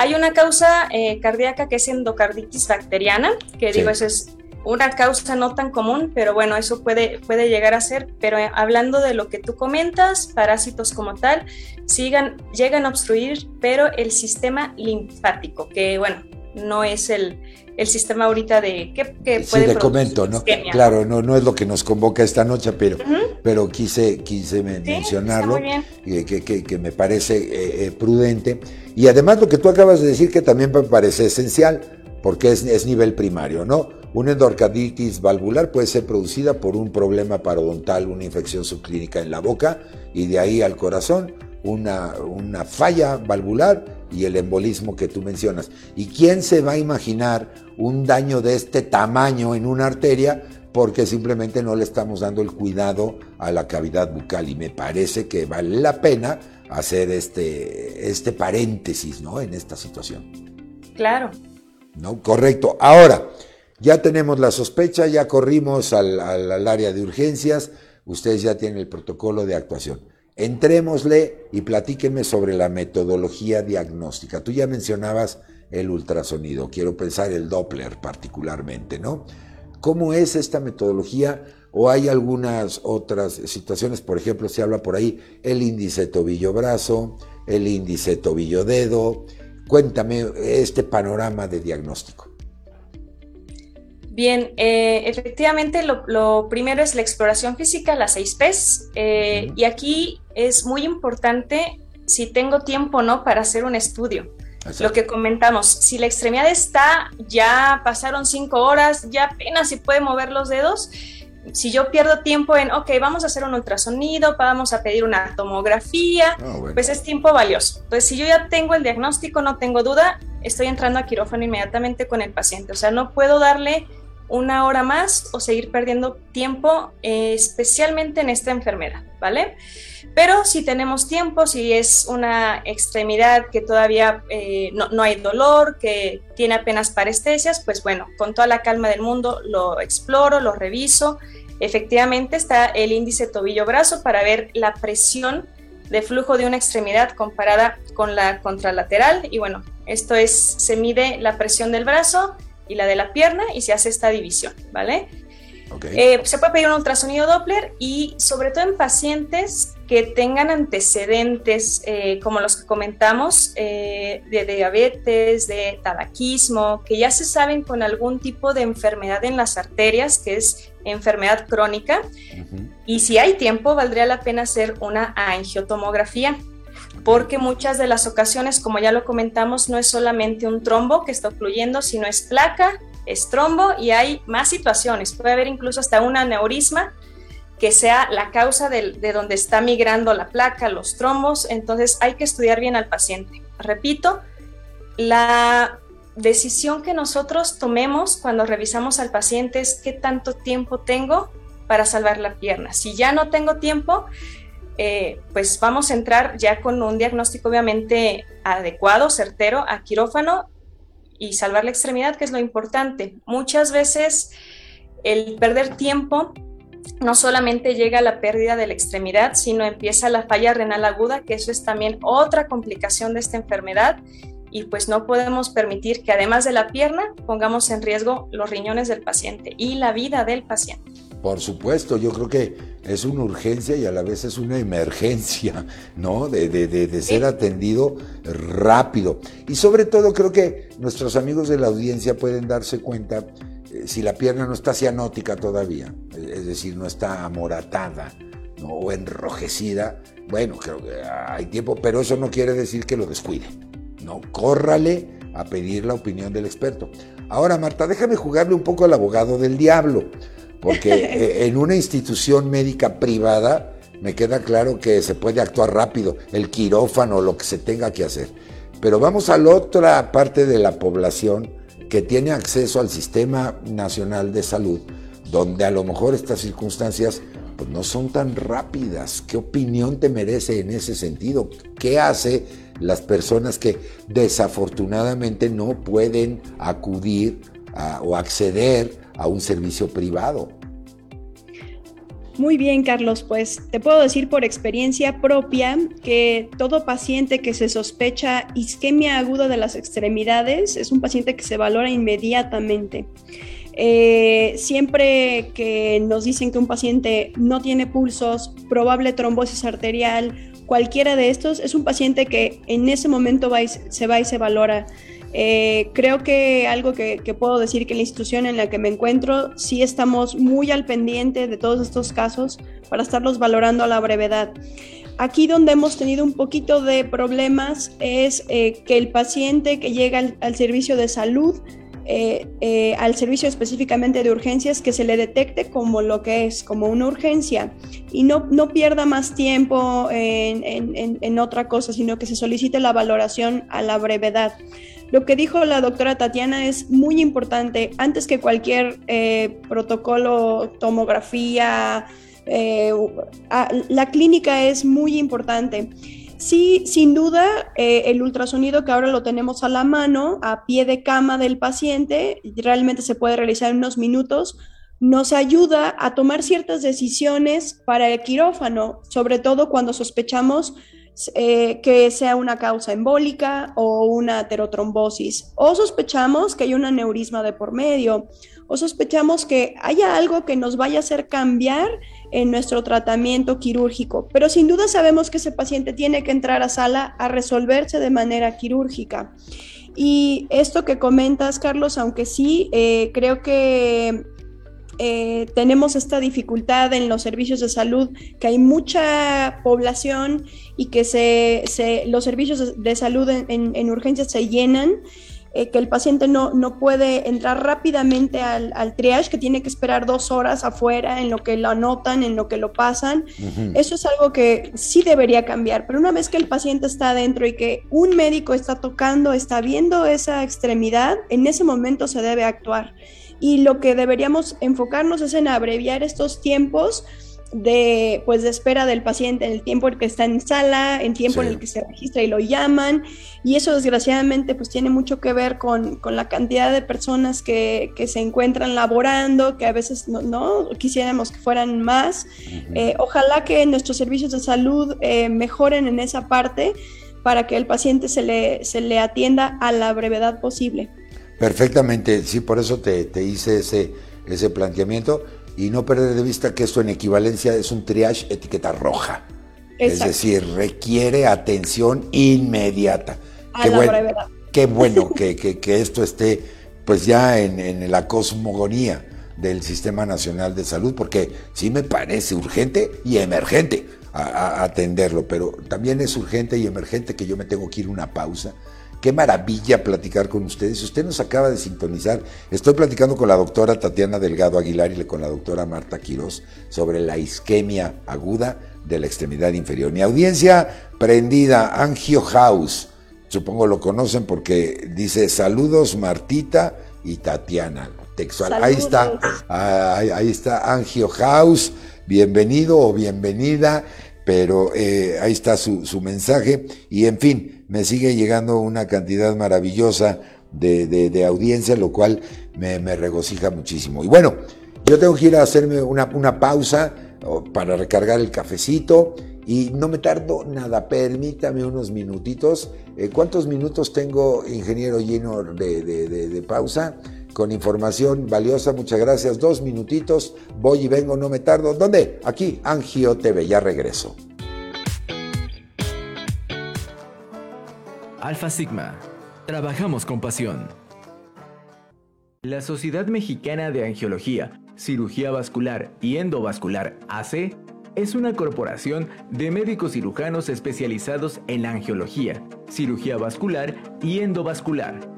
Hay una causa eh, cardíaca que es endocarditis bacteriana, que digo, eso es una causa no tan común, pero bueno, eso puede, puede llegar a ser. Pero eh, hablando de lo que tú comentas, parásitos como tal, sigan, llegan a obstruir, pero el sistema linfático, que bueno, no es el, el sistema ahorita de que, puede sí, te comento, ¿no? Claro, no, no es lo que nos convoca esta noche, pero, pero quise, quise mencionarlo, que, que, que, me parece eh, eh, prudente. Y además lo que tú acabas de decir que también me parece esencial, porque es, nivel primario, ¿no? Una endocarditis valvular puede ser producida por un problema parodontal, una infección subclínica en la boca y de ahí al corazón una, una falla valvular y el embolismo que tú mencionas. ¿Y quién se va a imaginar un daño de este tamaño en una arteria? porque simplemente no le estamos dando el cuidado a la cavidad bucal y me parece que vale la pena hacer este, este paréntesis ¿no? en esta situación. Claro. ¿No? Correcto. Ahora, ya tenemos la sospecha, ya corrimos al, al área de urgencias, ustedes ya tienen el protocolo de actuación. Entrémosle y platíquenme sobre la metodología diagnóstica. Tú ya mencionabas el ultrasonido, quiero pensar el Doppler particularmente, ¿no? ¿Cómo es esta metodología? ¿O hay algunas otras situaciones? Por ejemplo, se habla por ahí el índice tobillo-brazo, el índice tobillo-dedo. Cuéntame este panorama de diagnóstico. Bien, eh, efectivamente lo, primero es la exploración física, las seis P's, eh, y aquí es muy importante si tengo tiempo o no para hacer un estudio. Lo que comentamos, si la extremidad está, ya pasaron cinco horas, ya apenas se puede mover los dedos, si yo pierdo tiempo en, ok, vamos a hacer un ultrasonido, vamos a pedir una tomografía, ah, pues es tiempo valioso. Entonces, si yo ya tengo el diagnóstico, no tengo duda, estoy entrando a quirófano inmediatamente con el paciente. O sea, no puedo darle una hora más o seguir perdiendo tiempo, eh, especialmente en esta enfermedad, ¿vale? Pero si tenemos tiempo, si es una extremidad que todavía eh, no, hay dolor, que tiene apenas parestesias, pues bueno, con toda la calma del mundo lo exploro, lo reviso. Efectivamente está el índice tobillo-brazo para ver la presión de flujo de una extremidad comparada con la contralateral. Y bueno, esto es, se mide la presión del brazo y la de la pierna y se hace esta división, ¿vale? Eh, se puede pedir un ultrasonido Doppler y sobre todo en pacientes que tengan antecedentes eh, como los que comentamos eh, de diabetes, de tabaquismo, que ya se saben con algún tipo de enfermedad en las arterias, que es enfermedad crónica. Y si hay tiempo, valdría la pena hacer una angiotomografía porque muchas de las ocasiones, como ya lo comentamos, no es solamente un trombo que está ocluyendo, sino es placa, es trombo y hay más situaciones. Puede haber incluso hasta un aneurisma que sea la causa de, de donde está migrando la placa, los trombos. Entonces hay que estudiar bien al paciente. Repito, la decisión que nosotros tomemos cuando revisamos al paciente es qué tanto tiempo tengo para salvar la pierna. Si ya no tengo tiempo, eh, pues vamos a entrar ya con un diagnóstico obviamente adecuado, certero, a quirófano y salvar la extremidad, que es lo importante. Muchas veces el perder tiempo no solamente llega la pérdida de la extremidad, sino empieza la falla renal aguda, que eso es también otra complicación de esta enfermedad. Y pues no podemos permitir que además de la pierna pongamos en riesgo los riñones del paciente y la vida del paciente. Por supuesto, yo creo que es una urgencia y a la vez es una emergencia, ¿no? De, de, ser atendido rápido. Y sobre todo creo que nuestros amigos de la audiencia pueden darse cuenta si la pierna no está cianótica todavía, es decir, no está amoratada o enrojecida, bueno, creo que hay tiempo, pero eso no quiere decir que lo descuide, ¿no? Córrale a pedir la opinión del experto. Ahora, Marta, déjame jugarle un poco al abogado del diablo. Porque eh, en una institución médica privada me queda claro que se puede actuar rápido, el quirófano, lo que se tenga que hacer. Pero vamos a la otra parte de la población que tiene acceso al Sistema Nacional de Salud, donde a lo mejor estas circunstancias pues, no son tan rápidas. ¿Qué opinión te merece en ese sentido? ¿Qué hace las personas que desafortunadamente no pueden acudir o acceder a un servicio privado. Muy bien, Carlos, pues te puedo decir por experiencia propia que todo paciente que se sospecha isquemia aguda de las extremidades es un paciente que se valora inmediatamente. Eh, siempre que nos dicen que un paciente no tiene pulsos, probable trombosis arterial, cualquiera de estos, es un paciente que en ese momento se va y se valora. Eh, creo que algo que, puedo decir que la institución en la que me encuentro sí estamos muy al pendiente de todos estos casos para estarlos valorando a la brevedad. Aquí donde hemos tenido un poquito de problemas es eh, que el paciente que llega al, servicio de salud, eh, al servicio específicamente de urgencias, que se le detecte como lo que es, como una urgencia, y no, no pierda más tiempo en, en otra cosa, sino que se solicite la valoración a la brevedad. Lo que dijo la doctora Tatiana es muy importante. Antes que cualquier eh, protocolo, tomografía, eh, la clínica es muy importante. Sí, sin duda, eh, el ultrasonido que ahora lo tenemos a la mano, a pie de cama del paciente, realmente se puede realizar en unos minutos, nos ayuda a tomar ciertas decisiones para el quirófano, sobre todo cuando sospechamos eh, que sea una causa embólica o una aterotrombosis, o sospechamos que hay un aneurisma de por medio, o sospechamos que haya algo que nos vaya a hacer cambiar en nuestro tratamiento quirúrgico. Pero sin duda sabemos que ese paciente tiene que entrar a sala a resolverse de manera quirúrgica. Y esto que comentas, Carlos, aunque sí, eh, creo que eh, tenemos esta dificultad en los servicios de salud, que hay mucha población y que se, los servicios de salud en, urgencias se llenan. Eh, que el paciente no, no, puede entrar rápidamente al, triage, que tiene que esperar dos horas afuera en lo que lo anotan, en lo que lo pasan. Eso es algo que sí debería cambiar, pero una vez que el paciente está adentro y que un médico está tocando, está viendo esa extremidad, en ese momento se debe actuar y lo que deberíamos enfocarnos es en abreviar estos tiempos de pues de espera del paciente en el tiempo en el que está en sala, en tiempo en el que se registra y lo llaman y eso desgraciadamente pues tiene mucho que ver con, la cantidad de personas que, se encuentran laborando, que a veces no, quisiéramos que fueran más. Eh, ojalá que nuestros servicios de salud eh, mejoren en esa parte para que el paciente se le, se le atienda a la brevedad posible. Perfectamente, sí, por eso te, hice ese, ese planteamiento y no perder de vista que esto en equivalencia es un triage etiqueta roja. Es decir, requiere atención inmediata. A qué, la qué bueno que, que, esto esté pues ya en, en, la cosmogonía del Sistema Nacional de Salud, porque sí me parece urgente y emergente atenderlo, pero también es urgente y emergente que yo me tengo que ir a una pausa Qué maravilla platicar con ustedes. Si usted nos acaba de sintonizar, estoy platicando con la doctora Tatiana Delgado Aguilar y con la doctora Marta Quiroz sobre la isquemia aguda de la extremidad inferior. Mi audiencia prendida, Angio House, supongo lo conocen porque dice saludos Martita y Tatiana. Textual. Ahí está, ahí, está Angio House, bienvenido o bienvenida, pero eh, ahí está su, su mensaje y en fin me sigue llegando una cantidad maravillosa de, de, audiencia, lo cual me, regocija muchísimo. Y bueno, yo tengo que ir a hacerme una, pausa para recargar el cafecito y no me tardo nada, permítame unos minutitos. Eh, ¿Cuántos minutos tengo, ingeniero Gino, de, de, pausa? Con información valiosa, muchas gracias. Dos minutitos, voy y vengo, no me tardo. ¿Dónde? Aquí, Angio TV, ya regreso. Alfa Sigma. Trabajamos con pasión. La Sociedad Mexicana de Angiología, Cirugía Vascular y Endovascular AC es una corporación de médicos cirujanos especializados en angiología, cirugía vascular y endovascular.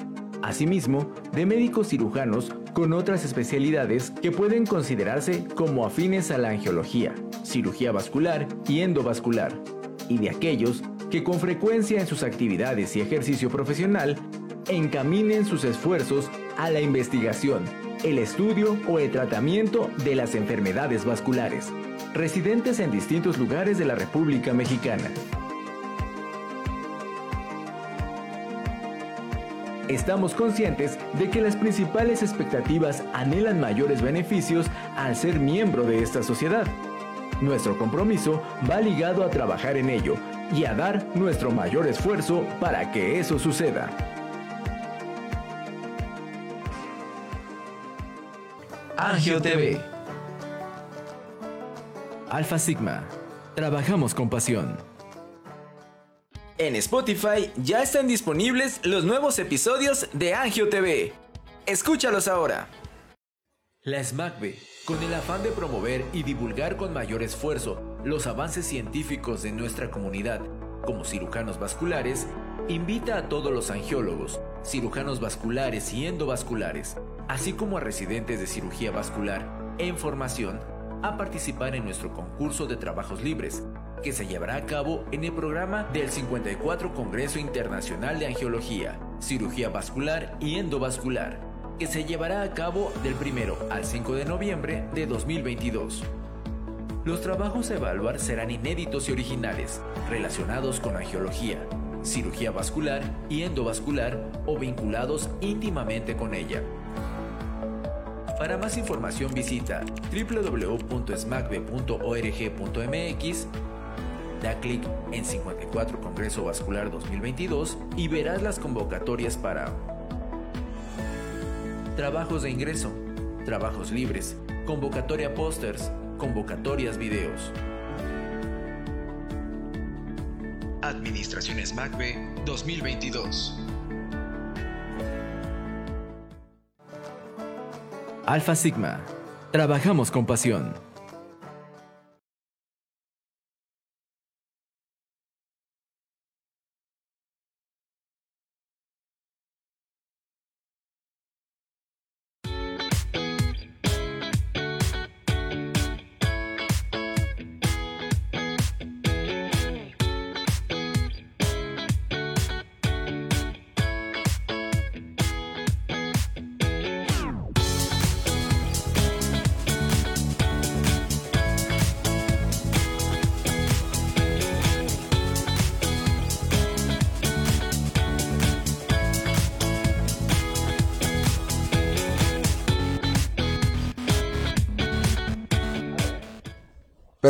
Asimismo, de médicos cirujanos con otras especialidades que pueden considerarse como afines a la angiología, cirugía vascular y endovascular, y de aquellos que con frecuencia en sus actividades y ejercicio profesional encaminen sus esfuerzos a la investigación, el estudio o el tratamiento de las enfermedades vasculares, residentes en distintos lugares de la República Mexicana. Estamos conscientes de que las principales expectativas anhelan mayores beneficios al ser miembro de esta sociedad Nuestro compromiso va ligado a trabajar en ello y a dar nuestro mayor esfuerzo para que eso suceda. Angio TV. Alfa Sigma. Trabajamos con pasión. En Spotify ya están disponibles los nuevos episodios de Angio TV. Escúchalos ahora. La SMACB, con el afán de promover y divulgar con mayor esfuerzo los avances científicos de nuestra comunidad como cirujanos vasculares, invita a todos los angiólogos, cirujanos vasculares y endovasculares, así como a residentes de cirugía vascular en formación, a participar en nuestro concurso de trabajos libres, que se llevará a cabo en el programa del 54 Congreso Internacional de Angiología, Cirugía Vascular y Endovascular que se llevará a cabo del 1 al 5 de noviembre de 2022. Los trabajos a evaluar serán inéditos y originales, relacionados con angiología, cirugía vascular y endovascular o vinculados íntimamente con ella. Para más información visita www.smacbe.org.mx, da clic en 54 Congreso Vascular 2022 y verás las convocatorias para trabajos de ingreso, trabajos libres, convocatoria pósters, convocatorias videos. Administraciones MACBE 2022. Alfa Sigma. Trabajamos con pasión.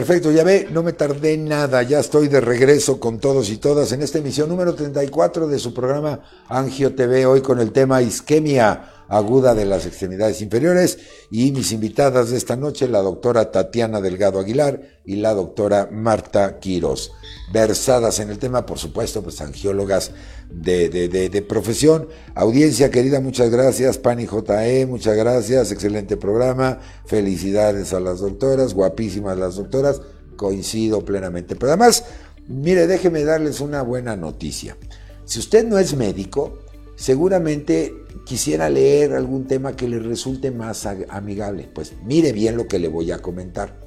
Perfecto, ya ve, no me tardé nada, ya estoy de regreso con todos y todas en esta emisión número 34 de su programa Angio TV, hoy con el tema isquemia aguda de las extremidades inferiores y mis invitadas de esta noche, la doctora Tatiana Delgado Aguilar y la doctora Marta Quiros, versadas en el tema, por supuesto, pues angiólogas de, de, de, profesión. Audiencia querida, muchas gracias. Pani JE, muchas gracias. Excelente programa. Felicidades a las doctoras, guapísimas las doctoras. Coincido plenamente. Pero además, mire, déjeme darles una buena noticia. Si usted no es médico, seguramente quisiera leer algún tema que le resulte más amigable. Pues mire bien lo que le voy a comentar.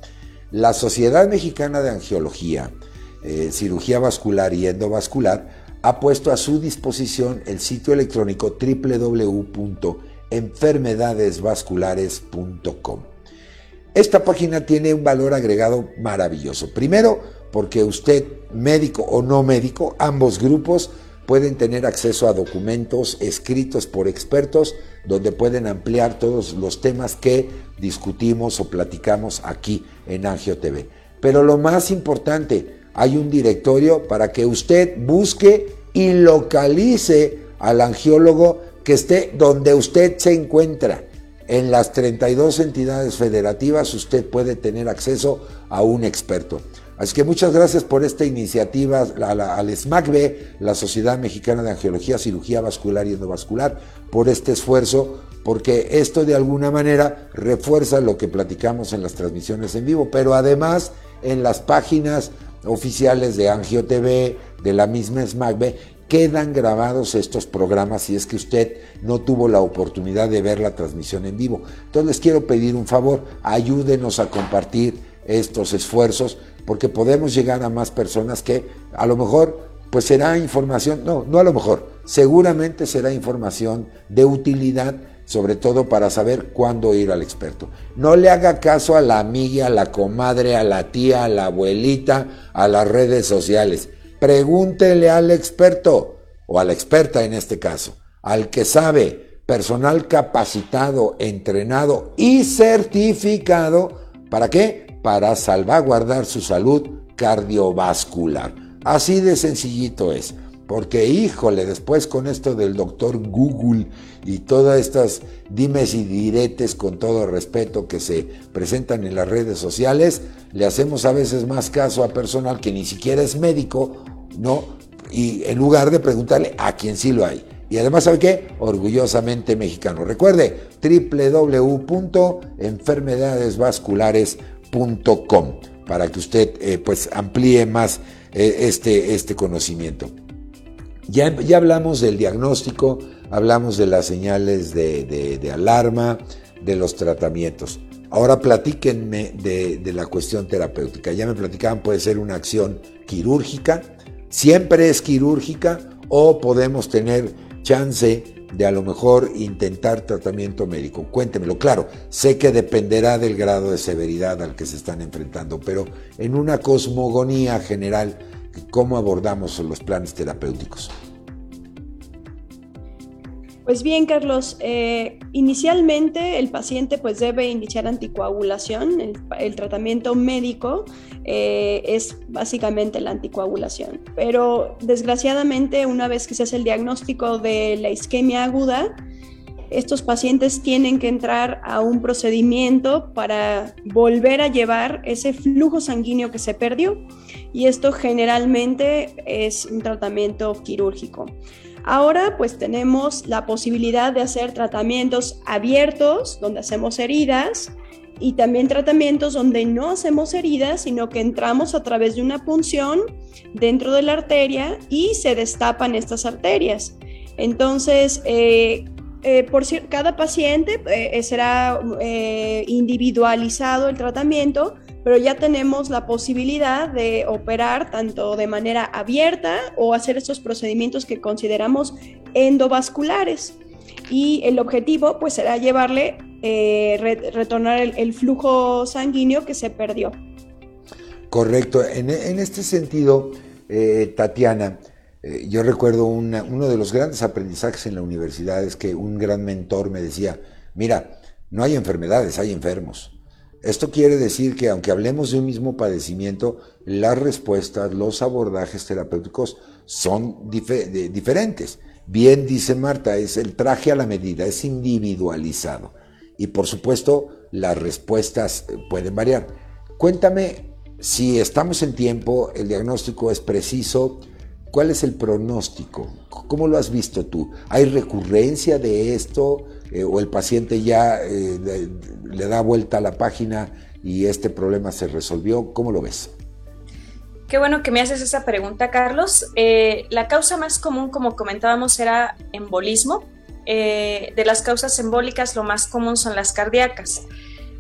La Sociedad Mexicana de Angiología, eh, Cirugía Vascular y Endovascular ha puesto a su disposición el sitio electrónico www.enfermedadesvasculares.com. Esta página tiene un valor agregado maravilloso. Primero, porque usted, médico o no médico, ambos grupos pueden tener acceso a documentos escritos por expertos donde pueden ampliar todos los temas que discutimos o platicamos aquí en Angio TV. Pero lo más importante, hay un directorio para que usted busque y localice al angiólogo que esté donde usted se encuentra. En las 32 entidades federativas usted puede tener acceso a un experto. Así que muchas gracias por esta iniciativa al SMACB, la Sociedad Mexicana de Angiología, Cirugía Vascular y Endovascular, por este esfuerzo, porque esto de alguna manera refuerza lo que platicamos en las transmisiones en vivo, pero además en las páginas oficiales de Angio TV, de la misma SMACB, quedan grabados estos programas si es que usted no tuvo la oportunidad de ver la transmisión en vivo. Entonces les quiero pedir un favor, ayúdenos a compartir estos esfuerzos porque podemos llegar a más personas que a lo mejor pues será información, no, no a lo mejor, seguramente será información de utilidad sobre todo para saber cuándo ir al experto. No le haga caso a la amiga, a la comadre, a la tía, a la abuelita, a las redes sociales. Pregúntele al experto, o a la experta en este caso, al que sabe, personal capacitado, entrenado y certificado. ¿Para qué? Para salvaguardar su salud cardiovascular. Así de sencillito es. Porque híjole, después con esto del doctor Google y todas estas dimes y diretes con todo respeto que se presentan en las redes sociales, le hacemos a veces más caso a personal que ni siquiera es médico, ¿no? Y en lugar de preguntarle a quién sí lo hay. Y además, ¿sabe qué? Orgullosamente mexicano. Recuerde, www.enfermedadesvasculares.com para que usted eh, pues amplíe más eh, este, este conocimiento. Ya, hablamos del diagnóstico, hablamos de las señales de, alarma, de los tratamientos. Ahora platíquenme de, de, la cuestión terapéutica. Ya me platicaban, puede ser una acción quirúrgica, siempre es quirúrgica o podemos tener chance de a lo mejor intentar tratamiento médico. Cuéntemelo, claro, sé que dependerá del grado de severidad al que se están enfrentando, pero en una cosmogonía general, cómo abordamos los planes terapéuticos. Pues bien, Carlos, eh, inicialmente el paciente pues debe iniciar anticoagulación. El, tratamiento médico eh, es básicamente la anticoagulación. Pero desgraciadamente, una vez que se hace el diagnóstico de la isquemia aguda, estos pacientes tienen que entrar a un procedimiento para volver a llevar ese flujo sanguíneo que se perdió y esto generalmente es un tratamiento quirúrgico. Ahora pues tenemos la posibilidad de hacer tratamientos abiertos donde hacemos heridas y también tratamientos donde no hacemos heridas, sino que entramos a través de una punción dentro de la arteria y se destapan estas arterias. Entonces, eh, eh, por cada paciente eh, será individualizado el tratamiento, pero ya tenemos la posibilidad de operar tanto de manera abierta o hacer estos procedimientos que consideramos endovasculares. Y el objetivo pues será llevarle, eh, retornar el, flujo sanguíneo que se perdió. Correcto. En, este sentido, eh, Tatiana, eh, yo recuerdo uno de los grandes aprendizajes en la universidad es que un gran mentor me decía, mira, no hay enfermedades, hay enfermos. Esto quiere decir que aunque hablemos de un mismo padecimiento, las respuestas, los abordajes terapéuticos son diferentes. Bien dice Marta, es el traje a la medida, es individualizado. Y por supuesto, las respuestas eh, pueden variar. Cuéntame si estamos en tiempo, el diagnóstico es preciso, ¿cuál es el pronóstico? ¿Cómo lo has visto tú? ¿Hay recurrencia de esto? Eh, o el paciente ya eh, le da vuelta a la página y este problema se resolvió. ¿Cómo lo ves? Qué bueno que me haces esa pregunta, Carlos. La causa más común, como comentábamos, era embolismo. De las causas embólicas, lo más común son las cardíacas.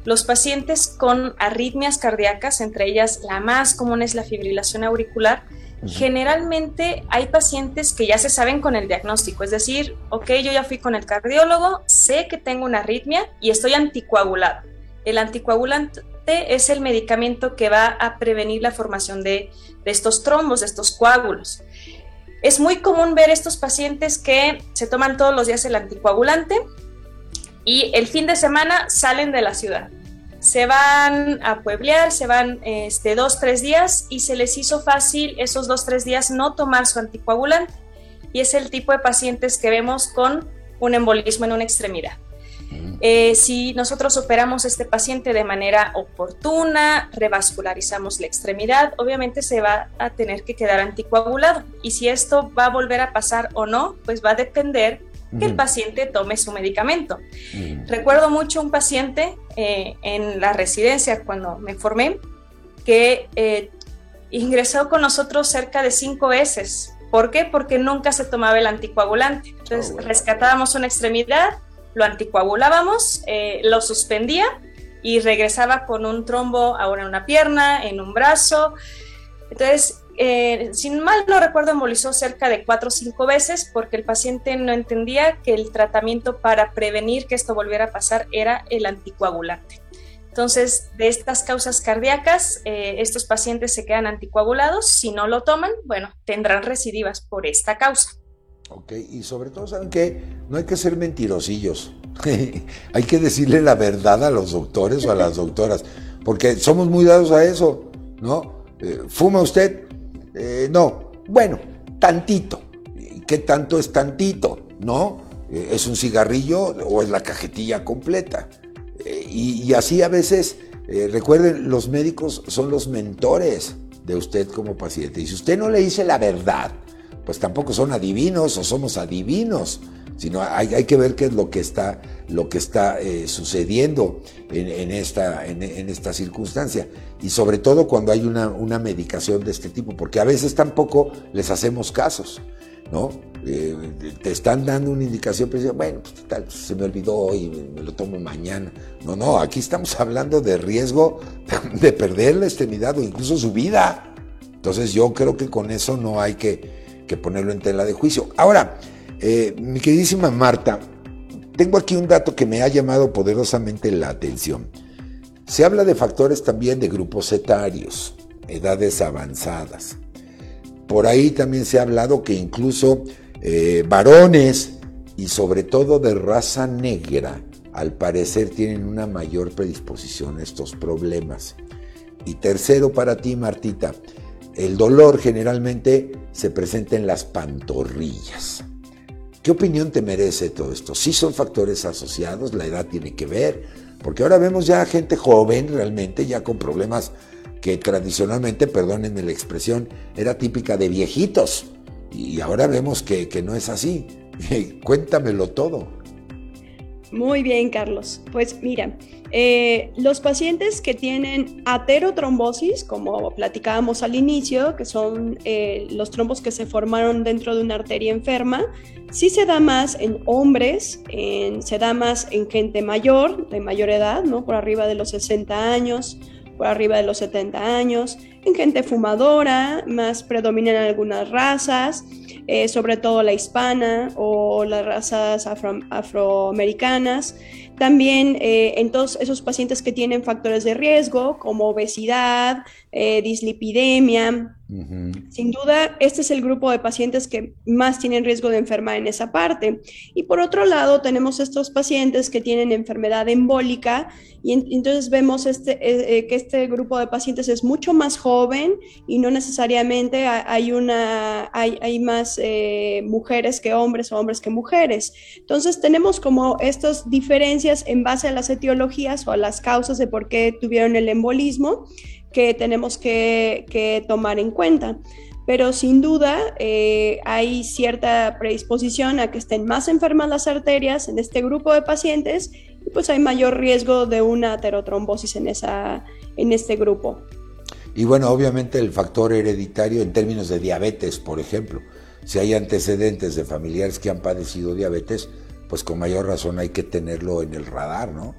Los pacientes con arritmias cardíacas, entre ellas la más común es la fibrilación auricular, Generalmente hay pacientes que ya se saben con el diagnóstico, es decir, ok, yo ya fui con el cardiólogo, sé que tengo una arritmia y estoy anticoagulado. El anticoagulante es el medicamento que va a prevenir la formación de, de estos trombos, de estos coágulos. Es muy común ver estos pacientes que se toman todos los días el anticoagulante y el fin de semana salen de la ciudad se van a pueblear, se van este, dos, tres días y se les hizo fácil esos dos, tres días no tomar su anticoagulante. Y es el tipo de pacientes que vemos con un embolismo en una extremidad. Eh, si nosotros operamos a este paciente de manera oportuna, revascularizamos la extremidad, obviamente se va a tener que quedar anticoagulado. Y si esto va a volver a pasar o no, pues va a depender que el paciente tome su medicamento. Recuerdo mucho un paciente eh, en la residencia cuando me formé que eh, ingresó con nosotros cerca de cinco veces. ¿Por qué? Porque nunca se tomaba el anticoagulante. Entonces ah, rescatábamos una extremidad, lo anticoagulábamos, eh, lo suspendía y regresaba con un trombo ahora en una pierna, en un brazo. Entonces eh, sin mal no recuerdo, embolizó cerca de cuatro o cinco veces porque el paciente no entendía que el tratamiento para prevenir que esto volviera a pasar era el anticoagulante. Entonces, de estas causas cardíacas, eh, estos pacientes se quedan anticoagulados. Si no lo toman, bueno, tendrán recidivas por esta causa. Ok, y sobre todo, ¿saben qué? No hay que ser mentirosillos. hay que decirle la verdad a los doctores o a las doctoras. porque somos muy dados a eso, ¿no? Eh, ¿Fuma usted? Eh, no. Bueno, tantito. ¿Qué tanto es tantito? ¿No? Eh, ¿Es un cigarrillo o es la cajetilla completa? y, así a veces, recuerden, los médicos son los mentores de usted como paciente. Y si usted no le dice la verdad, pues tampoco son adivinos o somos adivinos sino hay, hay, que ver qué es lo que está, lo que está eh, sucediendo en, esta, en, esta circunstancia. Y sobre todo cuando hay una, una, medicación de este tipo, porque a veces tampoco les hacemos casos, ¿no? Eh, te están dando una indicación, pero bueno, pues tal, se me olvidó y me, lo tomo mañana. No, no, aquí estamos hablando de riesgo de perder la extremidad o incluso su vida. Entonces yo creo que con eso no hay que, que ponerlo en tela de juicio. Ahora, eh, mi queridísima Marta, tengo aquí un dato que me ha llamado poderosamente la atención. Se habla de factores también de grupos etarios, edades avanzadas. Por ahí también se ha hablado que incluso eh, varones y sobre todo de raza negra, al parecer tienen una mayor predisposición a estos problemas. Y tercero para ti, Martita, el dolor generalmente se presenta en las pantorrillas. ¿Qué opinión te merece todo esto? ¿Sí son factores asociados? ¿La edad tiene que ver? Porque ahora vemos ya gente joven realmente, ya con problemas que tradicionalmente, perdónenme la expresión, era típica de viejitos. Y ahora vemos que, que no es así. Cuéntamelo todo. Muy bien, Carlos. Pues mira, eh, los pacientes que tienen aterotrombosis, como platicábamos al inicio, que son eh, los trombos que se formaron dentro de una arteria enferma, sí se da más en hombres, se da más en gente mayor, de mayor edad, ¿no? por arriba de los 60 años, por arriba de los 70 años, en gente fumadora, más predominan algunas razas, eh, sobre todo la hispana o las razas afroamericanas. También eh, en todos esos pacientes que tienen factores de riesgo como obesidad, eh, dislipidemia. Sin duda, este es el grupo de pacientes que más tienen riesgo de enfermar en esa parte. Y por otro lado, tenemos estos pacientes que tienen enfermedad embólica y entonces vemos este, eh, que este grupo de pacientes es mucho más joven y no necesariamente hay, una, hay, hay más mujeres que hombres o hombres que mujeres. Entonces tenemos como estas diferencias en base a las etiologías o a las causas de por qué tuvieron el embolismo que tenemos que, tomar en cuenta. Pero sin duda eh, hay cierta predisposición a que estén más enfermas las arterias en este grupo de pacientes y pues hay mayor riesgo de una aterotrombosis en, esa, en este grupo. Y bueno, obviamente el factor hereditario en términos de diabetes, por ejemplo, si hay antecedentes de familiares que han padecido diabetes, pues con mayor razón hay que tenerlo en el radar, ¿no?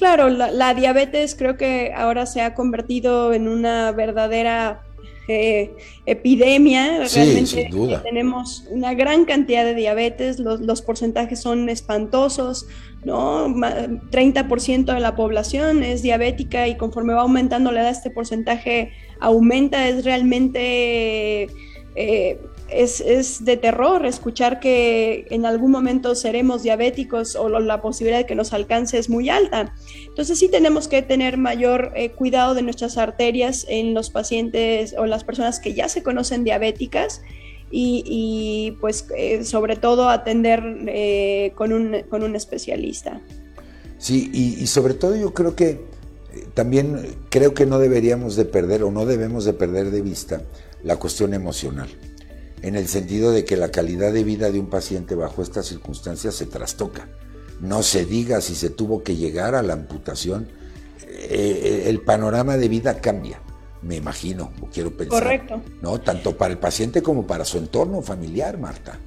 Claro, la, diabetes creo que ahora se ha convertido en una verdadera eh, epidemia. Sí, sin duda. Tenemos una gran cantidad de diabetes, los, porcentajes son espantosos, ¿no? 30% de la población es diabética y conforme va aumentando la edad, este porcentaje aumenta, es realmente... Eh, es, de terror escuchar que en algún momento seremos diabéticos o la posibilidad de que nos alcance es muy alta. Entonces sí tenemos que tener mayor eh, cuidado de nuestras arterias en los pacientes o las personas que ya se conocen diabéticas y, pues eh, sobre todo atender eh, con, un, especialista. Sí, y, y sobre todo yo creo que también creo que no deberíamos de perder o no debemos de perder de vista la cuestión emocional en el sentido de que la calidad de vida de un paciente bajo estas circunstancias se trastoca. No se diga si se tuvo que llegar a la amputación, eh, el panorama de vida cambia, me imagino, o quiero pensar. Correcto. ¿no? Tanto para el paciente como para su entorno familiar, Marta.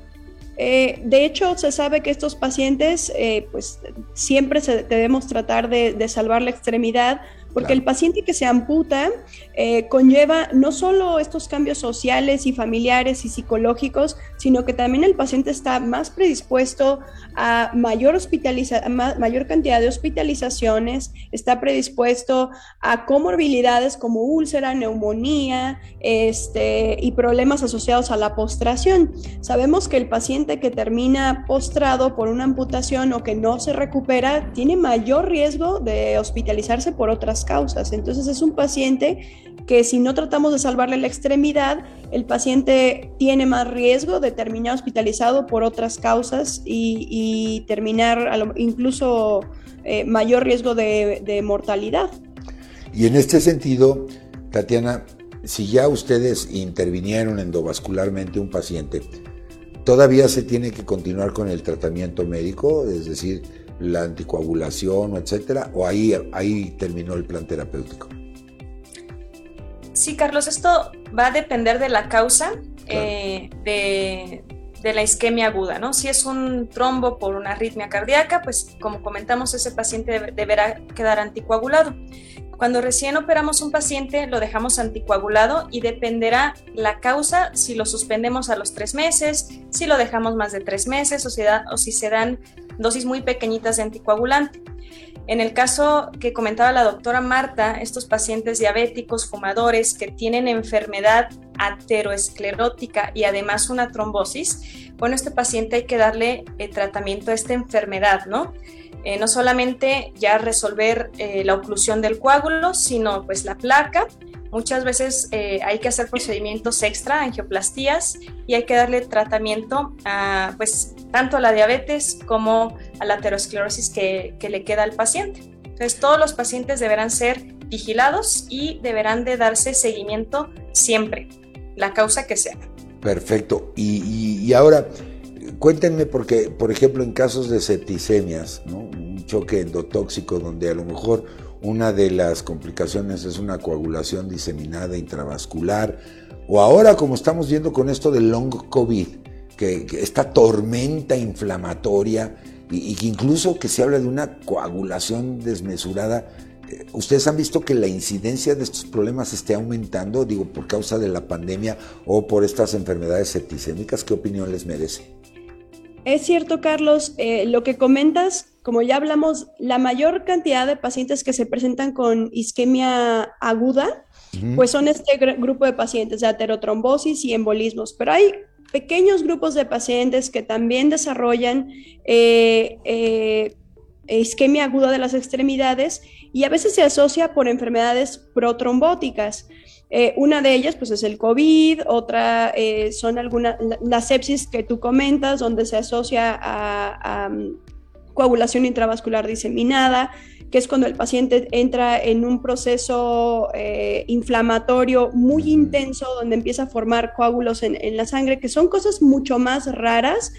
Eh, de hecho, se sabe que estos pacientes, eh, pues siempre debemos tratar de, de salvar la extremidad porque el paciente que se amputa eh, conlleva no solo estos cambios sociales y familiares y psicológicos, sino que también el paciente está más predispuesto a mayor, hospitaliza mayor cantidad de hospitalizaciones, está predispuesto a comorbilidades como úlcera, neumonía este, y problemas asociados a la postración. Sabemos que el paciente que termina postrado por una amputación o que no se recupera tiene mayor riesgo de hospitalizarse por otras causas. Entonces es un paciente que si no tratamos de salvarle la extremidad, el paciente tiene más riesgo de terminar hospitalizado por otras causas y, terminar incluso eh, mayor riesgo de, mortalidad. Y en este sentido, Tatiana, si ya ustedes intervinieron endovascularmente un paciente, ¿todavía se tiene que continuar con el tratamiento médico? Es decir, la anticoagulación, etcétera, o ahí, ahí terminó el plan terapéutico? Sí, Carlos, esto va a depender de la causa eh, de, de, la isquemia aguda, ¿no? Si es un trombo por una arritmia cardíaca, pues como comentamos, ese paciente deberá quedar anticoagulado. Cuando recién operamos un paciente, lo dejamos anticoagulado y dependerá la causa si lo suspendemos a los tres meses, si lo dejamos más de tres meses o si, o si se dan dosis muy pequeñitas de anticoagulante. En el caso que comentaba la doctora Marta, estos pacientes diabéticos, fumadores que tienen enfermedad ateroesclerótica y además una trombosis, bueno, este paciente hay que darle eh, tratamiento a esta enfermedad, ¿no? Eh, no solamente ya resolver eh, la oclusión del coágulo, sino pues la placa. Muchas veces hay que hacer procedimientos extra, angioplastías, y hay que darle tratamiento pues, tanto a la diabetes como a la aterosclerosis que, que le queda al paciente. Entonces, todos los pacientes deberán ser vigilados y deberán de darse seguimiento siempre, la causa que sea. Perfecto. Y, ahora, cuéntenme, porque, por ejemplo, en casos de septicemias, un choque endotóxico donde a lo mejor una de las complicaciones es una coagulación diseminada intravascular, o ahora como estamos viendo con esto del long COVID, que, esta tormenta inflamatoria y, que incluso que se habla de una coagulación desmesurada. Eh, ¿Ustedes han visto que la incidencia de estos problemas esté aumentando, digo, por causa de la pandemia o por estas enfermedades septicémicas? ¿Qué opinión les merece? Es cierto, Carlos, eh, lo que comentas, como ya hablamos, la mayor cantidad de pacientes que se presentan con isquemia aguda, pues son este grupo de pacientes de aterotrombosis y embolismos, pero hay pequeños grupos de pacientes que también desarrollan eh, eh, isquemia aguda de las extremidades y a veces se asocia por enfermedades protrombóticas. Eh, una de ellas pues es el COVID, otra son algunas, la, sepsis que tú comentas, donde se asocia a, coagulación intravascular diseminada, que es cuando el paciente entra en un proceso eh, inflamatorio muy intenso, donde empieza a formar coágulos en, la sangre, que son cosas mucho más raras,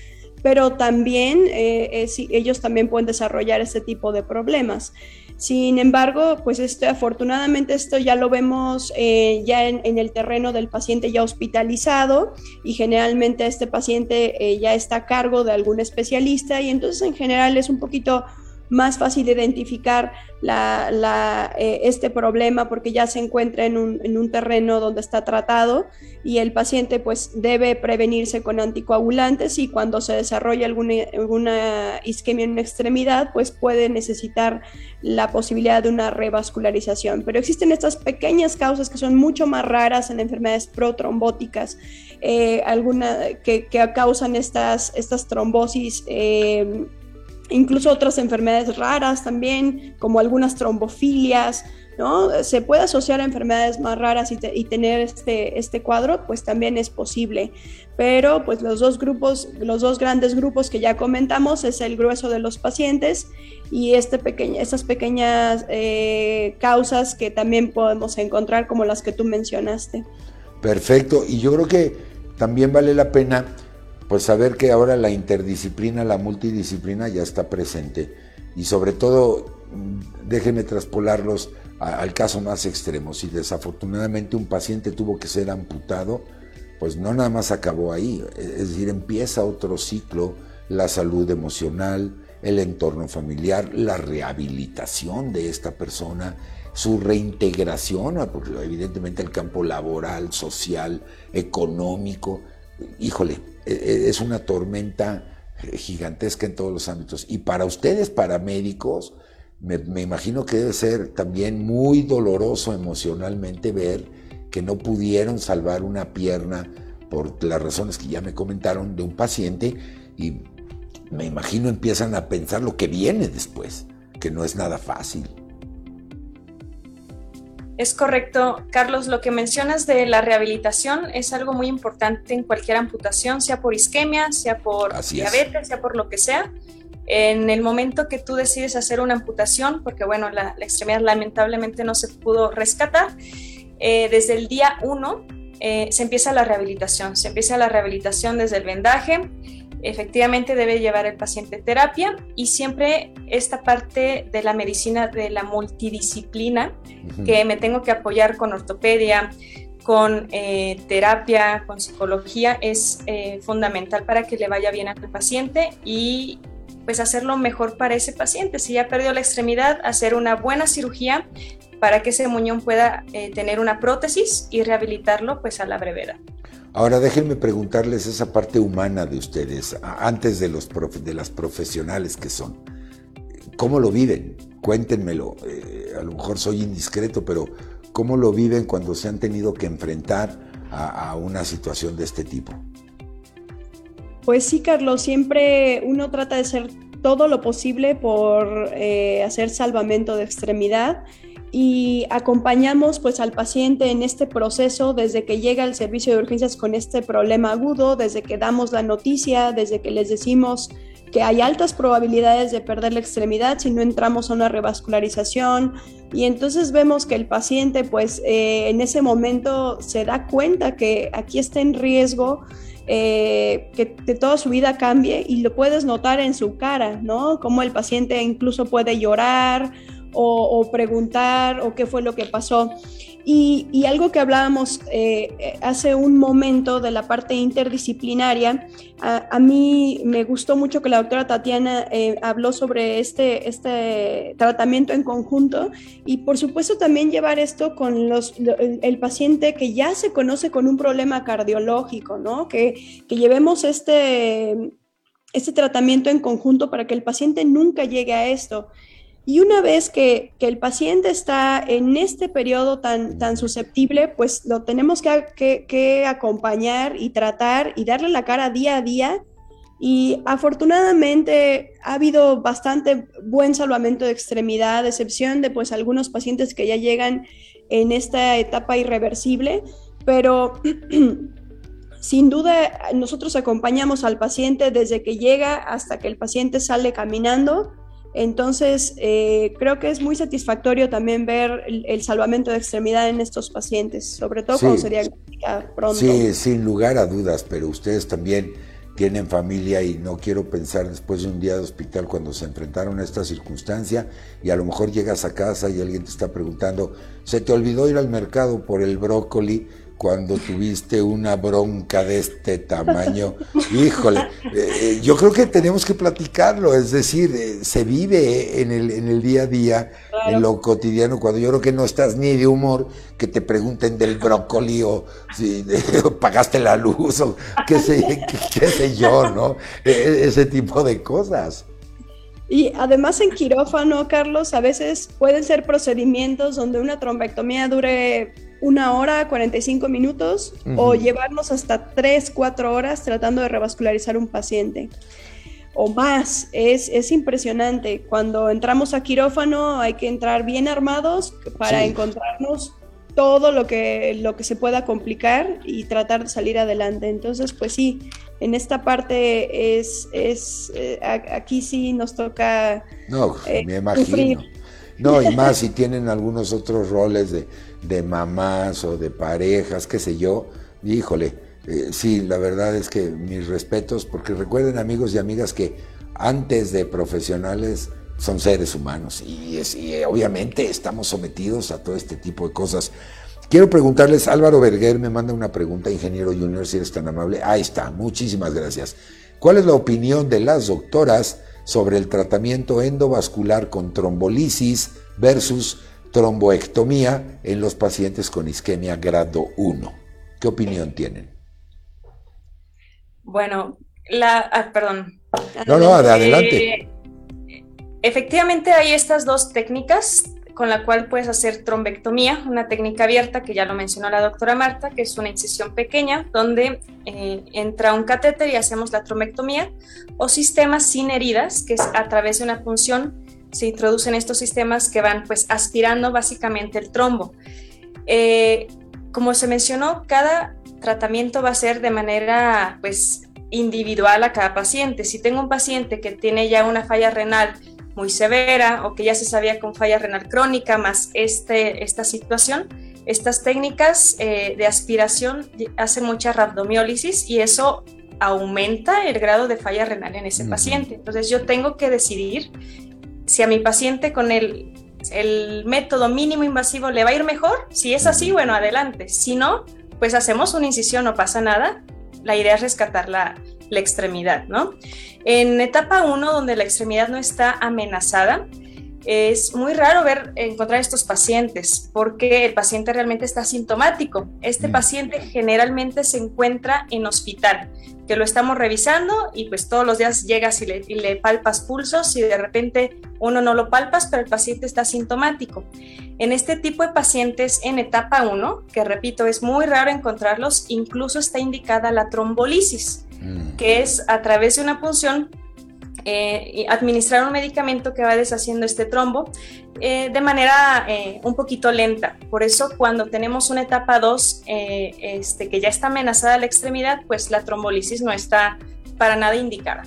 pero también eh, ellos también pueden desarrollar este tipo de problemas. Sin embargo, pues este, afortunadamente esto ya lo vemos eh, ya en, el terreno del paciente ya hospitalizado y generalmente este paciente ya está a cargo de algún especialista y entonces en general es un poquito más fácil identificar eh, este problema porque ya se encuentra en un, terreno donde está tratado y el paciente pues debe prevenirse con anticoagulantes y cuando se desarrolla alguna, isquemia en una extremidad pues puede necesitar la posibilidad de una revascularización. Pero existen estas pequeñas causas que son mucho más raras en enfermedades protrombóticas, eh, alguna, que, causan estas, estas trombosis. Eh, incluso otras enfermedades raras también, como algunas trombofilias, ¿no? Se puede asociar a enfermedades más raras y, tener este, este cuadro, pues también es posible. Pero pues los dos grupos, los dos grandes grupos que ya comentamos es el grueso de los pacientes y este pequeño, estas pequeñas eh, causas que también podemos encontrar como las que tú mencionaste. Perfecto, y yo creo que también vale la pena pues saber que ahora la interdisciplina, la multidisciplina ya está presente. Y sobre todo mm, déjenme traspolarlos al caso más extremo. Si desafortunadamente un paciente tuvo que ser amputado, pues no nada más acabó ahí, es decir, empieza otro ciclo, la salud emocional, el entorno familiar, la rehabilitación de esta persona, su reintegración, evidentemente el campo laboral, social, económico, híjole, es una tormenta gigantesca en todos los ámbitos. Y para ustedes, para médicos, me, imagino que debe ser también muy doloroso emocionalmente ver que no pudieron salvar una pierna por las razones que ya me comentaron de un paciente y me imagino empiezan a pensar lo que viene después, que no es nada fácil. Es correcto, Carlos. Lo que mencionas de la rehabilitación es algo muy importante en cualquier amputación, sea por isquemia, sea por diabetes, sea por lo que sea. En el momento que tú decides hacer una amputación, porque bueno, la, extremidad lamentablemente no se pudo rescatar, eh, desde el día 1 eh, se empieza la rehabilitación. Se empieza la rehabilitación desde el vendaje, efectivamente debe llevar el paciente terapia y siempre esta parte de la medicina de la multidisciplina, que me tengo que apoyar con ortopedia, con eh, terapia, con psicología, es eh, fundamental para que le vaya bien al paciente y pues hacerlo mejor para ese paciente. Si ya perdió la extremidad, hacer una buena cirugía para que ese muñón pueda eh, tener una prótesis y rehabilitarlo pues a la brevedad. Ahora déjenme preguntarles esa parte humana de ustedes, antes de, los de las profesionales que son. ¿Cómo lo viven? Cuéntenmelo. Eh, a lo mejor soy indiscreto, pero ¿cómo lo viven cuando se han tenido que enfrentar a, una situación de este tipo? Pues sí, Carlos, siempre uno trata de hacer todo lo posible por eh, hacer salvamento de extremidad y acompañamos pues al paciente en este proceso desde que llega al servicio de urgencias con este problema agudo, desde que damos la noticia, desde que les decimos que hay altas probabilidades de perder la extremidad si no entramos a una revascularización y entonces vemos que el paciente pues eh, en ese momento se da cuenta que aquí está en riesgo eh, que, que, toda su vida cambie y lo puedes notar en su cara, ¿no? Como el paciente incluso puede llorar o, preguntar o qué fue lo que pasó. Y, algo que hablábamos eh, hace un momento de la parte interdisciplinaria, a, mí me gustó mucho que la doctora Tatiana eh, habló sobre este, este tratamiento en conjunto y por supuesto también llevar esto con los, el, paciente que ya se conoce con un problema cardiológico, ¿no? Que, que llevemos este, este tratamiento en conjunto para que el paciente nunca llegue a esto. Y una vez que, el paciente está en este periodo tan, susceptible, pues lo tenemos que, acompañar y tratar y darle la cara día a día. Y afortunadamente ha habido bastante buen salvamento de extremidad, excepción de pues algunos pacientes que ya llegan en esta etapa irreversible, pero sin duda nosotros acompañamos al paciente desde que llega hasta que el paciente sale caminando entonces, eh, creo que es muy satisfactorio también ver el, salvamento de extremidad en estos pacientes, sobre todo cuando sería pronto. Sí, sin lugar a dudas, pero ustedes también tienen familia y no quiero pensar después de un día de hospital cuando se enfrentaron a esta circunstancia y a lo mejor llegas a casa y alguien te está preguntando, ¿se te olvidó ir al mercado por el brócoli? Cuando tuviste una bronca de este tamaño. Híjole, eh, eh, yo creo que tenemos que platicarlo, es decir, eh, se vive en el, en el día a día, en lo cotidiano, cuando yo creo que no estás ni de humor, que te pregunten del brócoli o si pagaste la luz o qué sé, qué sé yo, ¿no? E, e, ese tipo de cosas. Y además en quirófano, Carlos, a veces pueden ser procedimientos donde una trombectomía dure una hora, 45 minutos o llevarnos hasta 3, 4 horas tratando de revascularizar un paciente o más. Es, es, impresionante. Cuando entramos a quirófano hay que entrar bien armados para encontrarnos todo lo que, lo que se pueda complicar y tratar de salir adelante. Entonces, pues sí, en esta parte es, es eh, aquí sí nos toca... No, eh, me imagino. No, y más si tienen algunos otros roles de, de mamás o de parejas, qué sé yo, híjole, eh, sí, la verdad es que mis respetos, porque recuerden amigos y amigas que antes de profesionales son seres humanos y, y obviamente estamos sometidos a todo este tipo de cosas. Quiero preguntarles, Álvaro Berger me manda una pregunta, ingeniero junior, si eres tan amable. Ahí está, muchísimas gracias. ¿Cuál es la opinión de las doctoras sobre el tratamiento endovascular con trombolisis versus tromboectomía en los pacientes con isquemia grado 1? ¿Qué opinión tienen? Bueno, la, ah, perdón. No, no, adelante. Eh, efectivamente hay estas dos técnicas con la cual puedes hacer trombectomía, una técnica abierta que ya lo mencionó la doctora Marta, que es una incisión pequeña donde eh, entra un catéter y hacemos la trombectomía, o sistema sin heridas, que es a través de una punción se introducen estos sistemas que van pues aspirando básicamente el trombo. Eh, como se mencionó, cada tratamiento va a ser de manera pues individual a cada paciente. Si tengo un paciente que tiene ya una falla renal muy severa o que ya se sabía con falla renal crónica más este, esta situación, estas técnicas eh, de aspiración hacen mucha rabdomiólisis y eso aumenta el grado de falla renal en ese paciente. Entonces yo tengo que decidir si a mi paciente con el, el método mínimo invasivo le va a ir mejor. Si es así, bueno, adelante. Si no, pues hacemos una incisión, no pasa nada. La idea es rescatar la, la extremidad, ¿no? En etapa 1, donde la extremidad no está amenazada, es muy raro ver encontrar estos pacientes porque el paciente realmente está sintomático. Este mm. paciente generalmente se encuentra en hospital, que lo estamos revisando y pues todos los días llegas y le, palpas pulsos y de repente uno no lo palpas, pero el paciente está sintomático. En este tipo de pacientes en etapa 1, que repito, es muy raro encontrarlos, incluso está indicada la trombolisis, mm. que es a través de una punción eh, administrar un medicamento que va deshaciendo este trombo eh, de manera eh, un poquito lenta. Por eso cuando tenemos una etapa 2 este, que ya está amenazada la extremidad, pues la trombolisis no está para nada indicada.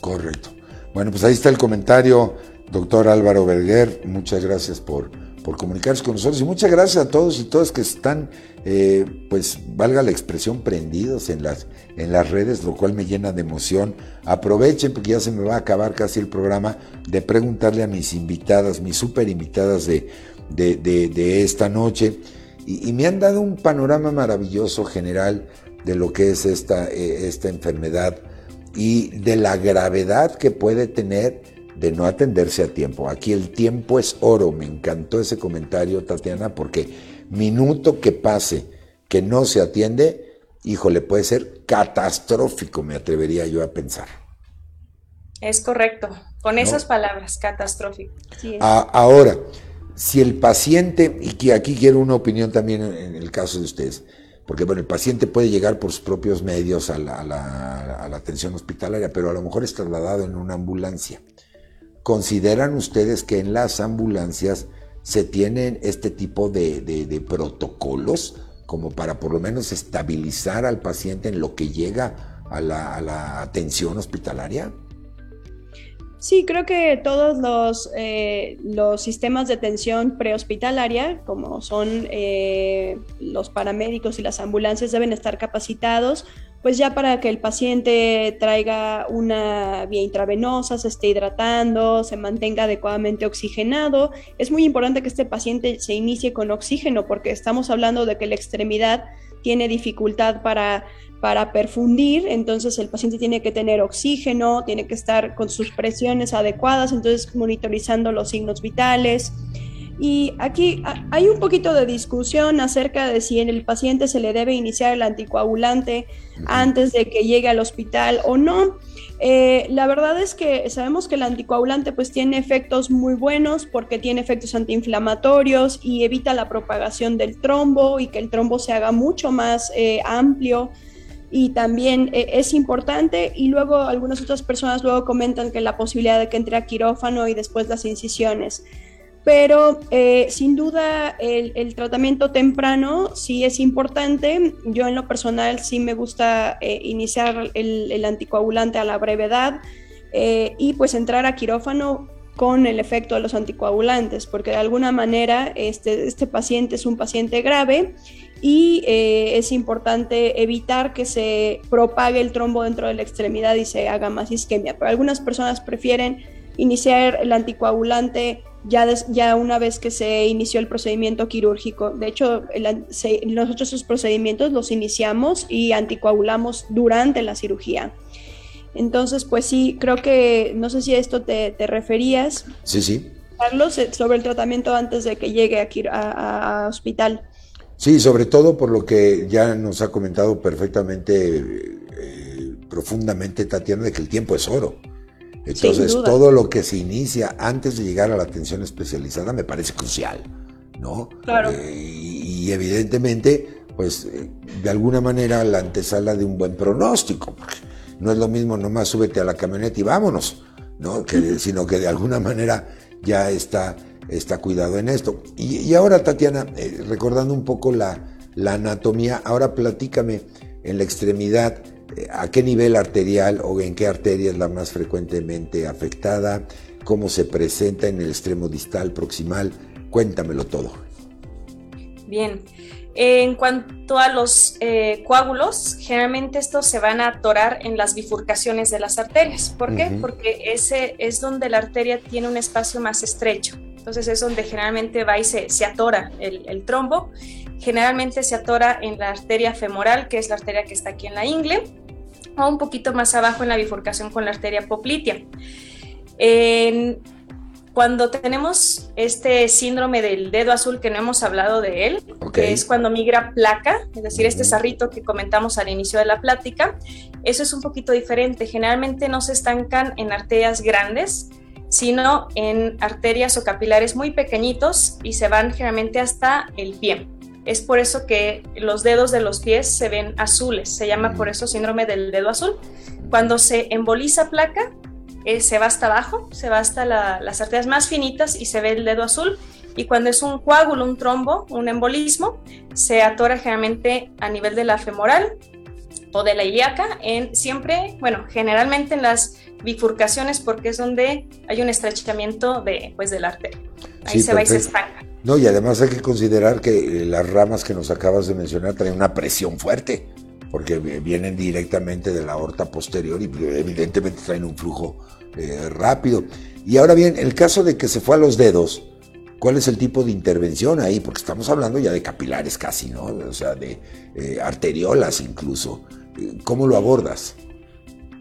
Correcto. Bueno, pues ahí está el comentario, doctor Álvaro Berger. Muchas gracias por, por comunicarse con nosotros y muchas gracias a todos y todas que están eh, pues valga la expresión, prendidos en las, en las redes, lo cual me llena de emoción. Aprovechen, porque ya se me va a acabar casi el programa, de preguntarle a mis invitadas, mis super invitadas de, de, esta noche, y, me han dado un panorama maravilloso general de lo que es esta, eh, esta enfermedad y de la gravedad que puede tener de no atenderse a tiempo. Aquí el tiempo es oro. Me encantó ese comentario, Tatiana, porque minuto que pase que no se atiende, híjole, puede ser catastrófico, me atrevería yo a pensar. Es correcto, con esas palabras, catastrófico. ahora, si el paciente, y que aquí quiero una opinión también en el caso de ustedes, porque bueno, el paciente puede llegar por sus propios medios a la, a la atención hospitalaria, pero a lo mejor es trasladado en una ambulancia. ¿Consideran ustedes que en las ambulancias se tienen este tipo de, protocolos como para por lo menos estabilizar al paciente en lo que llega a la, atención hospitalaria? Sí, creo que todos los, eh, los sistemas de atención prehospitalaria, como son eh, los paramédicos y las ambulancias, deben estar capacitados pues ya para que el paciente traiga una vía intravenosa, se esté hidratando, se mantenga adecuadamente oxigenado. Es muy importante que este paciente se inicie con oxígeno porque estamos hablando de que la extremidad tiene dificultad para, para perfundir, entonces el paciente tiene que tener oxígeno, tiene que estar con sus presiones adecuadas, entonces monitorizando los signos vitales. Y aquí hay un poquito de discusión acerca de si en el paciente se le debe iniciar el anticoagulante antes de que llegue al hospital o no. Eh, la verdad es que sabemos que el anticoagulante pues tiene efectos muy buenos porque tiene efectos antiinflamatorios y evita la propagación del trombo y que el trombo se haga mucho más eh, amplio y también eh, es importante. Y luego algunas otras personas luego comentan que la posibilidad de que entre a quirófano y después las incisiones pero eh, sin duda el, tratamiento temprano sí es importante. Yo en lo personal sí me gusta eh, iniciar el, anticoagulante a la brevedad eh, y pues entrar a quirófano con el efecto de los anticoagulantes, porque de alguna manera este, este paciente es un paciente grave y es importante evitar que se propague el trombo dentro de la extremidad y se haga más isquemia. Pero algunas personas prefieren iniciar el anticoagulante ya, ya una vez que se inició el procedimiento quirúrgico. De hecho, nosotros esos procedimientos los iniciamos y anticoagulamos durante la cirugía. Entonces, pues sí, creo que, no sé si a esto te, referías. Sí, sí. Carlos, eh, sobre el tratamiento antes de que llegue aquí a, hospital. Sí, sobre todo por lo que ya nos ha comentado perfectamente, eh, profundamente Tatiana, de que el tiempo es oro. Entonces, todo lo que se inicia antes de llegar a la atención especializada me parece crucial, ¿no? Claro. Eh, y, evidentemente, pues, eh, de alguna manera la antesala de un buen pronóstico. No es lo mismo nomás súbete a la camioneta y vámonos, ¿no? Que, sino que de alguna manera ya está, está cuidado en esto. Y, ahora, Tatiana, eh, recordando un poco la, la anatomía, ahora platícame en la extremidad, a qué nivel arterial o en qué arteria es la más frecuentemente afectada, cómo se presenta en el extremo distal, proximal, cuéntamelo todo. Bien, en cuanto a los eh, coágulos, generalmente estos se van a atorar en las bifurcaciones de las arterias. ¿Por qué? Porque ese es donde la arteria tiene un espacio más estrecho. Entonces es donde generalmente va y se, atora el, el, trombo. Generalmente se atora en la arteria femoral, que es la arteria que está aquí en la ingle, o un poquito más abajo en la bifurcación con la arteria poplitea. En, cuando tenemos este síndrome del dedo azul que no hemos hablado de él, que es cuando migra placa, es decir, este sarrito que comentamos al inicio de la plática, eso es un poquito diferente. Generalmente no se estancan en arterias grandes, sino en arterias o capilares muy pequeñitos y se van generalmente hasta el pie. Es por eso que los dedos de los pies se ven azules, se llama por eso síndrome del dedo azul. Cuando se emboliza placa, eh, se va hasta abajo, se va hasta las arterias más finitas y se ve el dedo azul. Y cuando es un coágulo, un trombo, un embolismo, se atora generalmente a nivel de la femoral o de la ilíaca, en, siempre, bueno, generalmente en las bifurcaciones porque es donde hay un estrechamiento de, pues, de la arteria. Ahí se va y se estanca. No, y además hay que considerar que las ramas que nos acabas de mencionar traen una presión fuerte porque vienen directamente de la aorta posterior y evidentemente traen un flujo eh, rápido. Y ahora bien, el caso de que se fue a los dedos, ¿cuál es el tipo de intervención ahí? Porque estamos hablando ya de capilares casi, ¿no? O sea, de eh, arteriolas incluso. ¿Cómo lo abordas?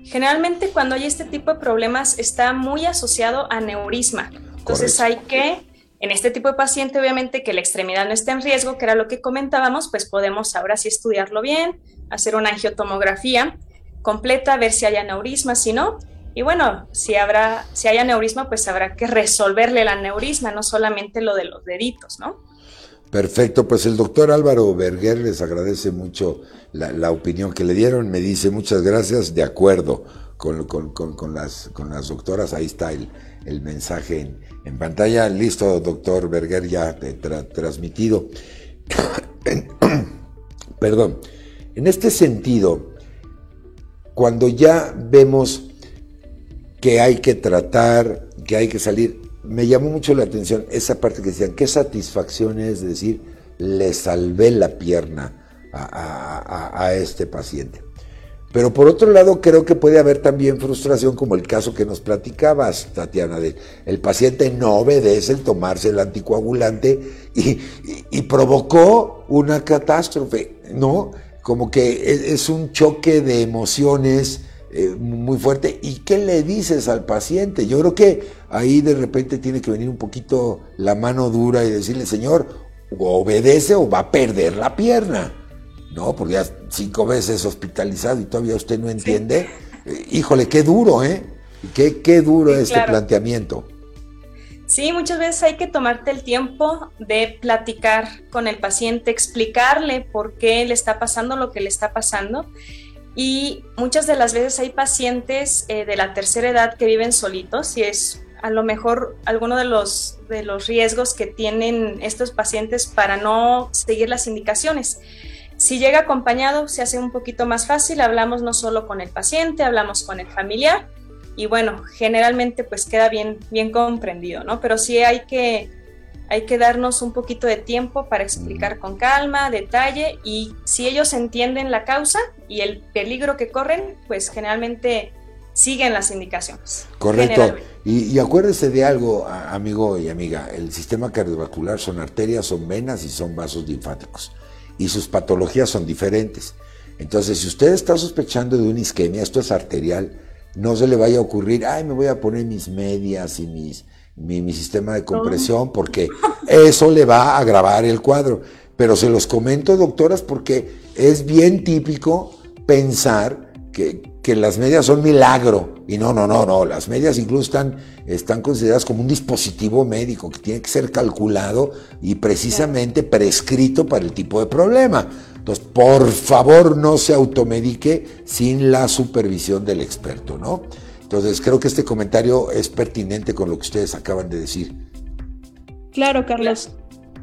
Generalmente cuando hay este tipo de problemas está muy asociado a neurisma. Entonces hay que en este tipo de paciente, obviamente, que la extremidad no esté en riesgo, que era lo que comentábamos, pues podemos ahora sí estudiarlo bien, hacer una angiotomografía completa, ver si hay aneurisma, si no. Y bueno, si, habrá, si hay aneurisma, pues habrá que resolverle el aneurisma, no solamente lo de los deditos, ¿no? Perfecto, pues el doctor Álvaro Berger les agradece mucho la, opinión que le dieron, me dice muchas gracias, de acuerdo con, las, con las doctoras, ahí está el, el mensaje en, en pantalla. Listo, doctor Berger, ya transmitido. Perdón. En este sentido, cuando ya vemos que hay que tratar, que hay que salir, me llamó mucho la atención esa parte que decían, qué satisfacción es decir, le salvé la pierna a este paciente. Pero por otro lado, creo que puede haber también frustración, como el caso que nos platicabas, Tatiana, de el paciente no obedece el tomarse el anticoagulante y, provocó una catástrofe, ¿no? Como que es, un choque de emociones eh, muy fuerte. ¿Y qué le dices al paciente? Yo creo que ahí de repente tiene que venir un poquito la mano dura y decirle, señor, obedece o va a perder la pierna. ¿no? Porque ya cinco veces hospitalizado y todavía usted no entiende. Eh, híjole, qué duro, ¿eh? Qué, qué duro este planteamiento. Sí, muchas veces hay que tomarte el tiempo de platicar con el paciente, explicarle por qué le está pasando lo que le está pasando. Y muchas de las veces hay pacientes eh, de la tercera edad que viven solitos y es a lo mejor alguno de los, de los riesgos que tienen estos pacientes para no seguir las indicaciones. Si llega acompañado, se hace un poquito más fácil, hablamos no solo con el paciente, hablamos con el familiar y bueno, generalmente pues queda bien, bien comprendido, ¿no? Pero sí hay que, hay que darnos un poquito de tiempo para explicar con calma, detalle y si ellos entienden la causa y el peligro que corren, pues generalmente siguen las indicaciones. Correcto. Y, y, acuérdese de algo, amigo y amiga, el sistema cardiovascular son arterias, son venas y son vasos linfáticos y sus patologías son diferentes. Entonces, si usted está sospechando de una isquemia, esto es arterial, no se le vaya a ocurrir, ay, me voy a poner mis medias y mis, mi, sistema de compresión, porque eso le va a agravar el cuadro. Pero se los comento, doctoras, porque es bien típico pensar que, que las medias son milagro. Y no, no, no, no. Las medias incluso están, están consideradas como un dispositivo médico que tiene que ser calculado y precisamente prescrito para el tipo de problema. Entonces, por favor, no se automedique sin la supervisión del experto, ¿no? Entonces, creo que este comentario es pertinente con lo que ustedes acaban de decir. Claro, Carlos.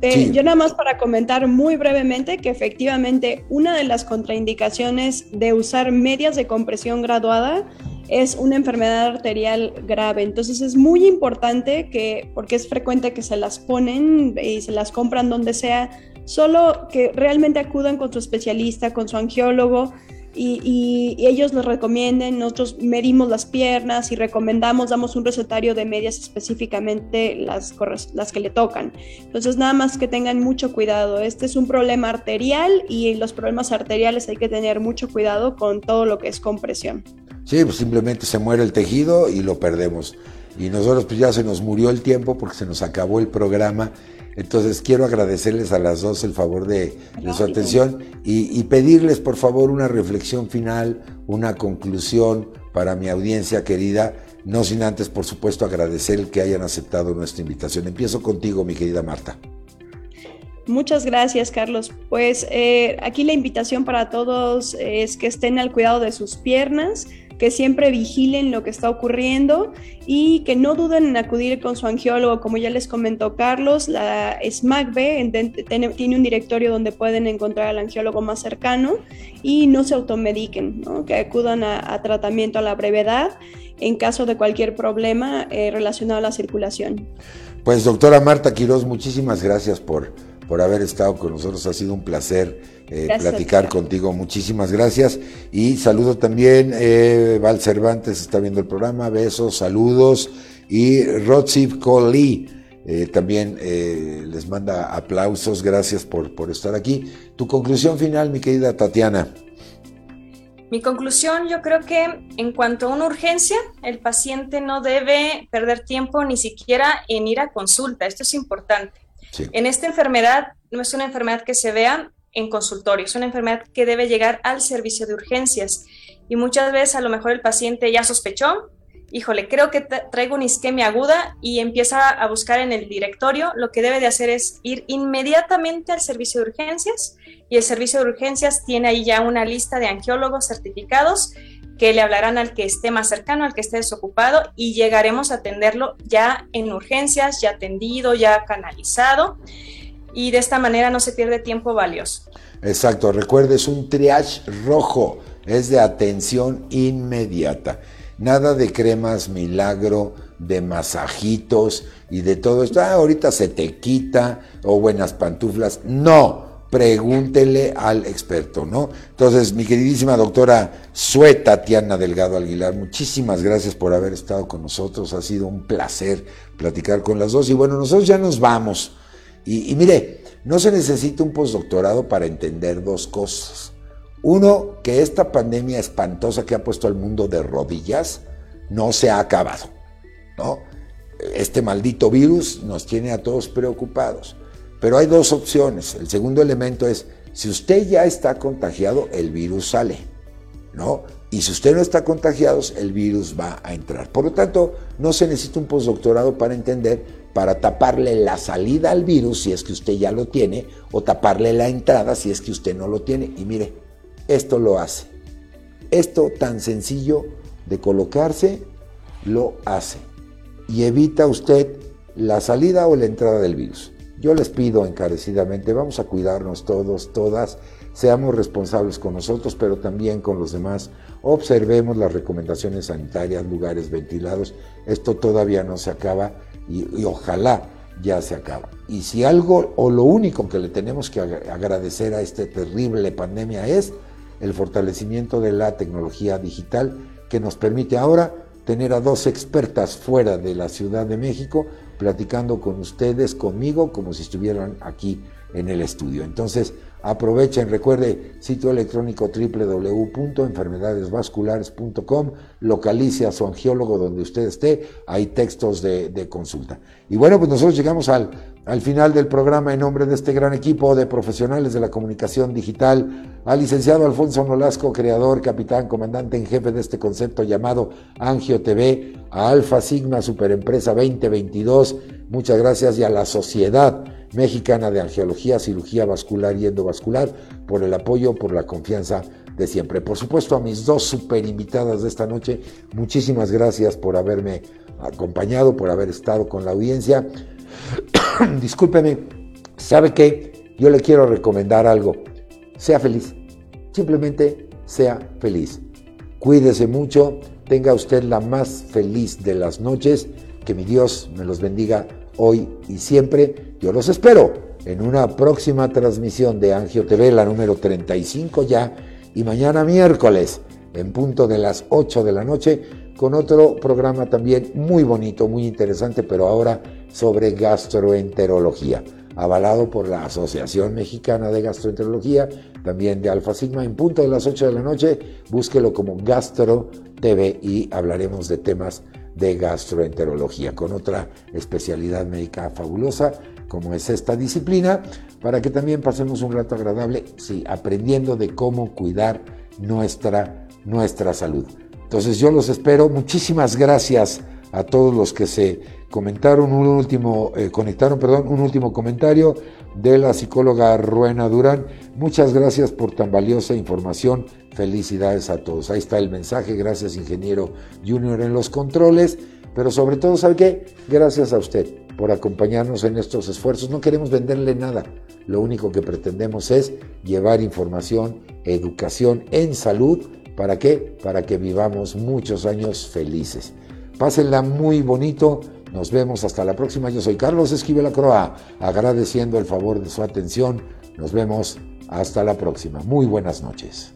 Eh, yo nada más para comentar muy brevemente que efectivamente una de las contraindicaciones de usar medias de compresión graduada es una enfermedad arterial grave. Entonces es muy importante que, porque es frecuente que se las ponen y se las compran donde sea, solo que realmente acudan con su especialista, con su angiólogo y, ellos nos recomienden, nosotros medimos las piernas y recomendamos, damos un recetario de medias específicamente las, las que le tocan. Entonces nada más que tengan mucho cuidado, este es un problema arterial y los problemas arteriales hay que tener mucho cuidado con todo lo que es compresión. Sí, pues simplemente se muere el tejido y lo perdemos. Y nosotros pues ya se nos murió el tiempo porque se nos acabó el programa entonces quiero agradecerles a las dos el favor de, su atención y, pedirles por favor una reflexión final, una conclusión para mi audiencia querida, no sin antes por supuesto agradecer el que hayan aceptado nuestra invitación. Empiezo contigo, mi querida Marta. Muchas gracias, Carlos. Pues eh, aquí la invitación para todos es que estén al cuidado de sus piernas, que siempre vigilen lo que está ocurriendo y que no duden en acudir con su angiólogo, como ya les comentó Carlos, la SMACB tiene un directorio donde pueden encontrar al angiólogo más cercano y no se automediquen, que acudan a, tratamiento a la brevedad en caso de cualquier problema eh, relacionado a la circulación. Pues doctora Marta Quiroz, muchísimas gracias por, por haber estado con nosotros, ha sido un placer eh, platicar contigo. Muchísimas gracias. Y saludo también, eh, Val Cervantes está viendo el programa, besos, saludos. Y Rotsif Coli eh, también eh, les manda aplausos, gracias por, por estar aquí. Tu conclusión final, mi querida Tatiana. Mi conclusión, yo creo que en cuanto a una urgencia, el paciente no debe perder tiempo ni siquiera en ir a consulta. Esto es importante. En esta enfermedad no es una enfermedad que se vea en consultorio. Es una enfermedad que debe llegar al servicio de urgencias. Y muchas veces a lo mejor el paciente ya sospechó, híjole, creo que traigo una isquemia aguda y empieza a buscar en el directorio. Lo que debe de hacer es ir inmediatamente al servicio de urgencias y el servicio de urgencias tiene ahí ya una lista de angiólogos certificados que le hablarán al que esté más cercano, al que esté desocupado y llegaremos a atenderlo ya en urgencias, ya atendido, ya canalizado y de esta manera no se pierde tiempo valioso. Exacto, recuerde, es un triage rojo, es de atención inmediata. Nada de cremas milagro, de masajitos y de todo esto. Ah, ahorita se te quita o buenas pantuflas. No, pregúntele al experto, ¿no? Entonces, mi queridísima doctora Sue Tatiana Delgado Aguilar, muchísimas gracias por haber estado con nosotros. Ha sido un placer platicar con las dos. Y bueno, nosotros ya nos vamos. Y, mire, no se necesita un postdoctorado para entender dos cosas. Uno, que esta pandemia espantosa que ha puesto al mundo de rodillas no se ha acabado. ¿no? Este maldito virus nos tiene a todos preocupados. Pero hay dos opciones. El segundo elemento es, si usted ya está contagiado, el virus sale. ¿no? Y si usted no está contagiado, el virus va a entrar. Por lo tanto, no se necesita un postdoctorado para entender para taparle la salida al virus si es que usted ya lo tiene o taparle la entrada si es que usted no lo tiene. Y mire, esto lo hace. Esto tan sencillo de colocarse, lo hace. Y evita usted la salida o la entrada del virus. Yo les pido encarecidamente, vamos a cuidarnos todos, todas, seamos responsables con nosotros, pero también con los demás. Observemos las recomendaciones sanitarias, lugares ventilados. Esto todavía no se acaba y, ojalá ya se acabe. Y si algo o lo único que le tenemos que agradecer a esta terrible pandemia es el fortalecimiento de la tecnología digital que nos permite ahora tener a dos expertas fuera de la Ciudad de México platicando con ustedes, conmigo, como si estuvieran aquí en el estudio. Entonces, Aprovechen, recuerde, sitio electrónico www.enfermedadesvasculares.com, localice a su angiólogo donde usted esté, hay textos de, consulta. Y bueno, pues nosotros llegamos al, al final del programa en nombre de este gran equipo de profesionales de la comunicación digital, al licenciado Alfonso Nolasco, creador, capitán, comandante en jefe de este concepto llamado Angio TV, a Alfa Sigma Superempresa 2022, muchas gracias y a la sociedad Mexicana de Angiología, Cirugía Vascular y Endovascular, por el apoyo, por la confianza de siempre. Por supuesto, a mis dos super invitadas de esta noche, muchísimas gracias por haberme acompañado, por haber estado con la audiencia. Discúlpeme, ¿sabe qué? Yo le quiero recomendar algo. Sea feliz. Simplemente sea feliz. Cuídese mucho, tenga usted la más feliz de las noches. Que mi Dios me los bendiga hoy y siempre. Yo los espero en una próxima transmisión de Angio TV, la número 35 ya, y mañana miércoles, en punto de las 8 de la noche, con otro programa también muy bonito, muy interesante, pero ahora sobre gastroenterología, avalado por la Asociación Mexicana de Gastroenterología, también de Alfa Sigma, en punto de las 8 de la noche, búsquelo como Gastro TV y hablaremos de temas de gastroenterología, con otra especialidad médica fabulosa como es esta disciplina, para que también pasemos un rato agradable, sí, aprendiendo de cómo cuidar nuestra, nuestra salud. Entonces yo los espero. Muchísimas gracias a todos los que se comentaron un último, eh, conectaron, perdón, un último comentario de la psicóloga Ruena Durán. Muchas gracias por tan valiosa información. Felicidades a todos. Ahí está el mensaje. Gracias, ingeniero Junior en los controles. Pero sobre todo, ¿sabe qué? Gracias a usted por acompañarnos en estos esfuerzos. No queremos venderle nada. Lo único que pretendemos es llevar información, educación en salud. ¿Para qué? Para que vivamos muchos años felices. Pásenla muy bonito. Nos vemos hasta la próxima. Yo soy Carlos Esquivel Croa, agradeciendo el favor de su atención. Nos vemos hasta la próxima. Muy buenas noches.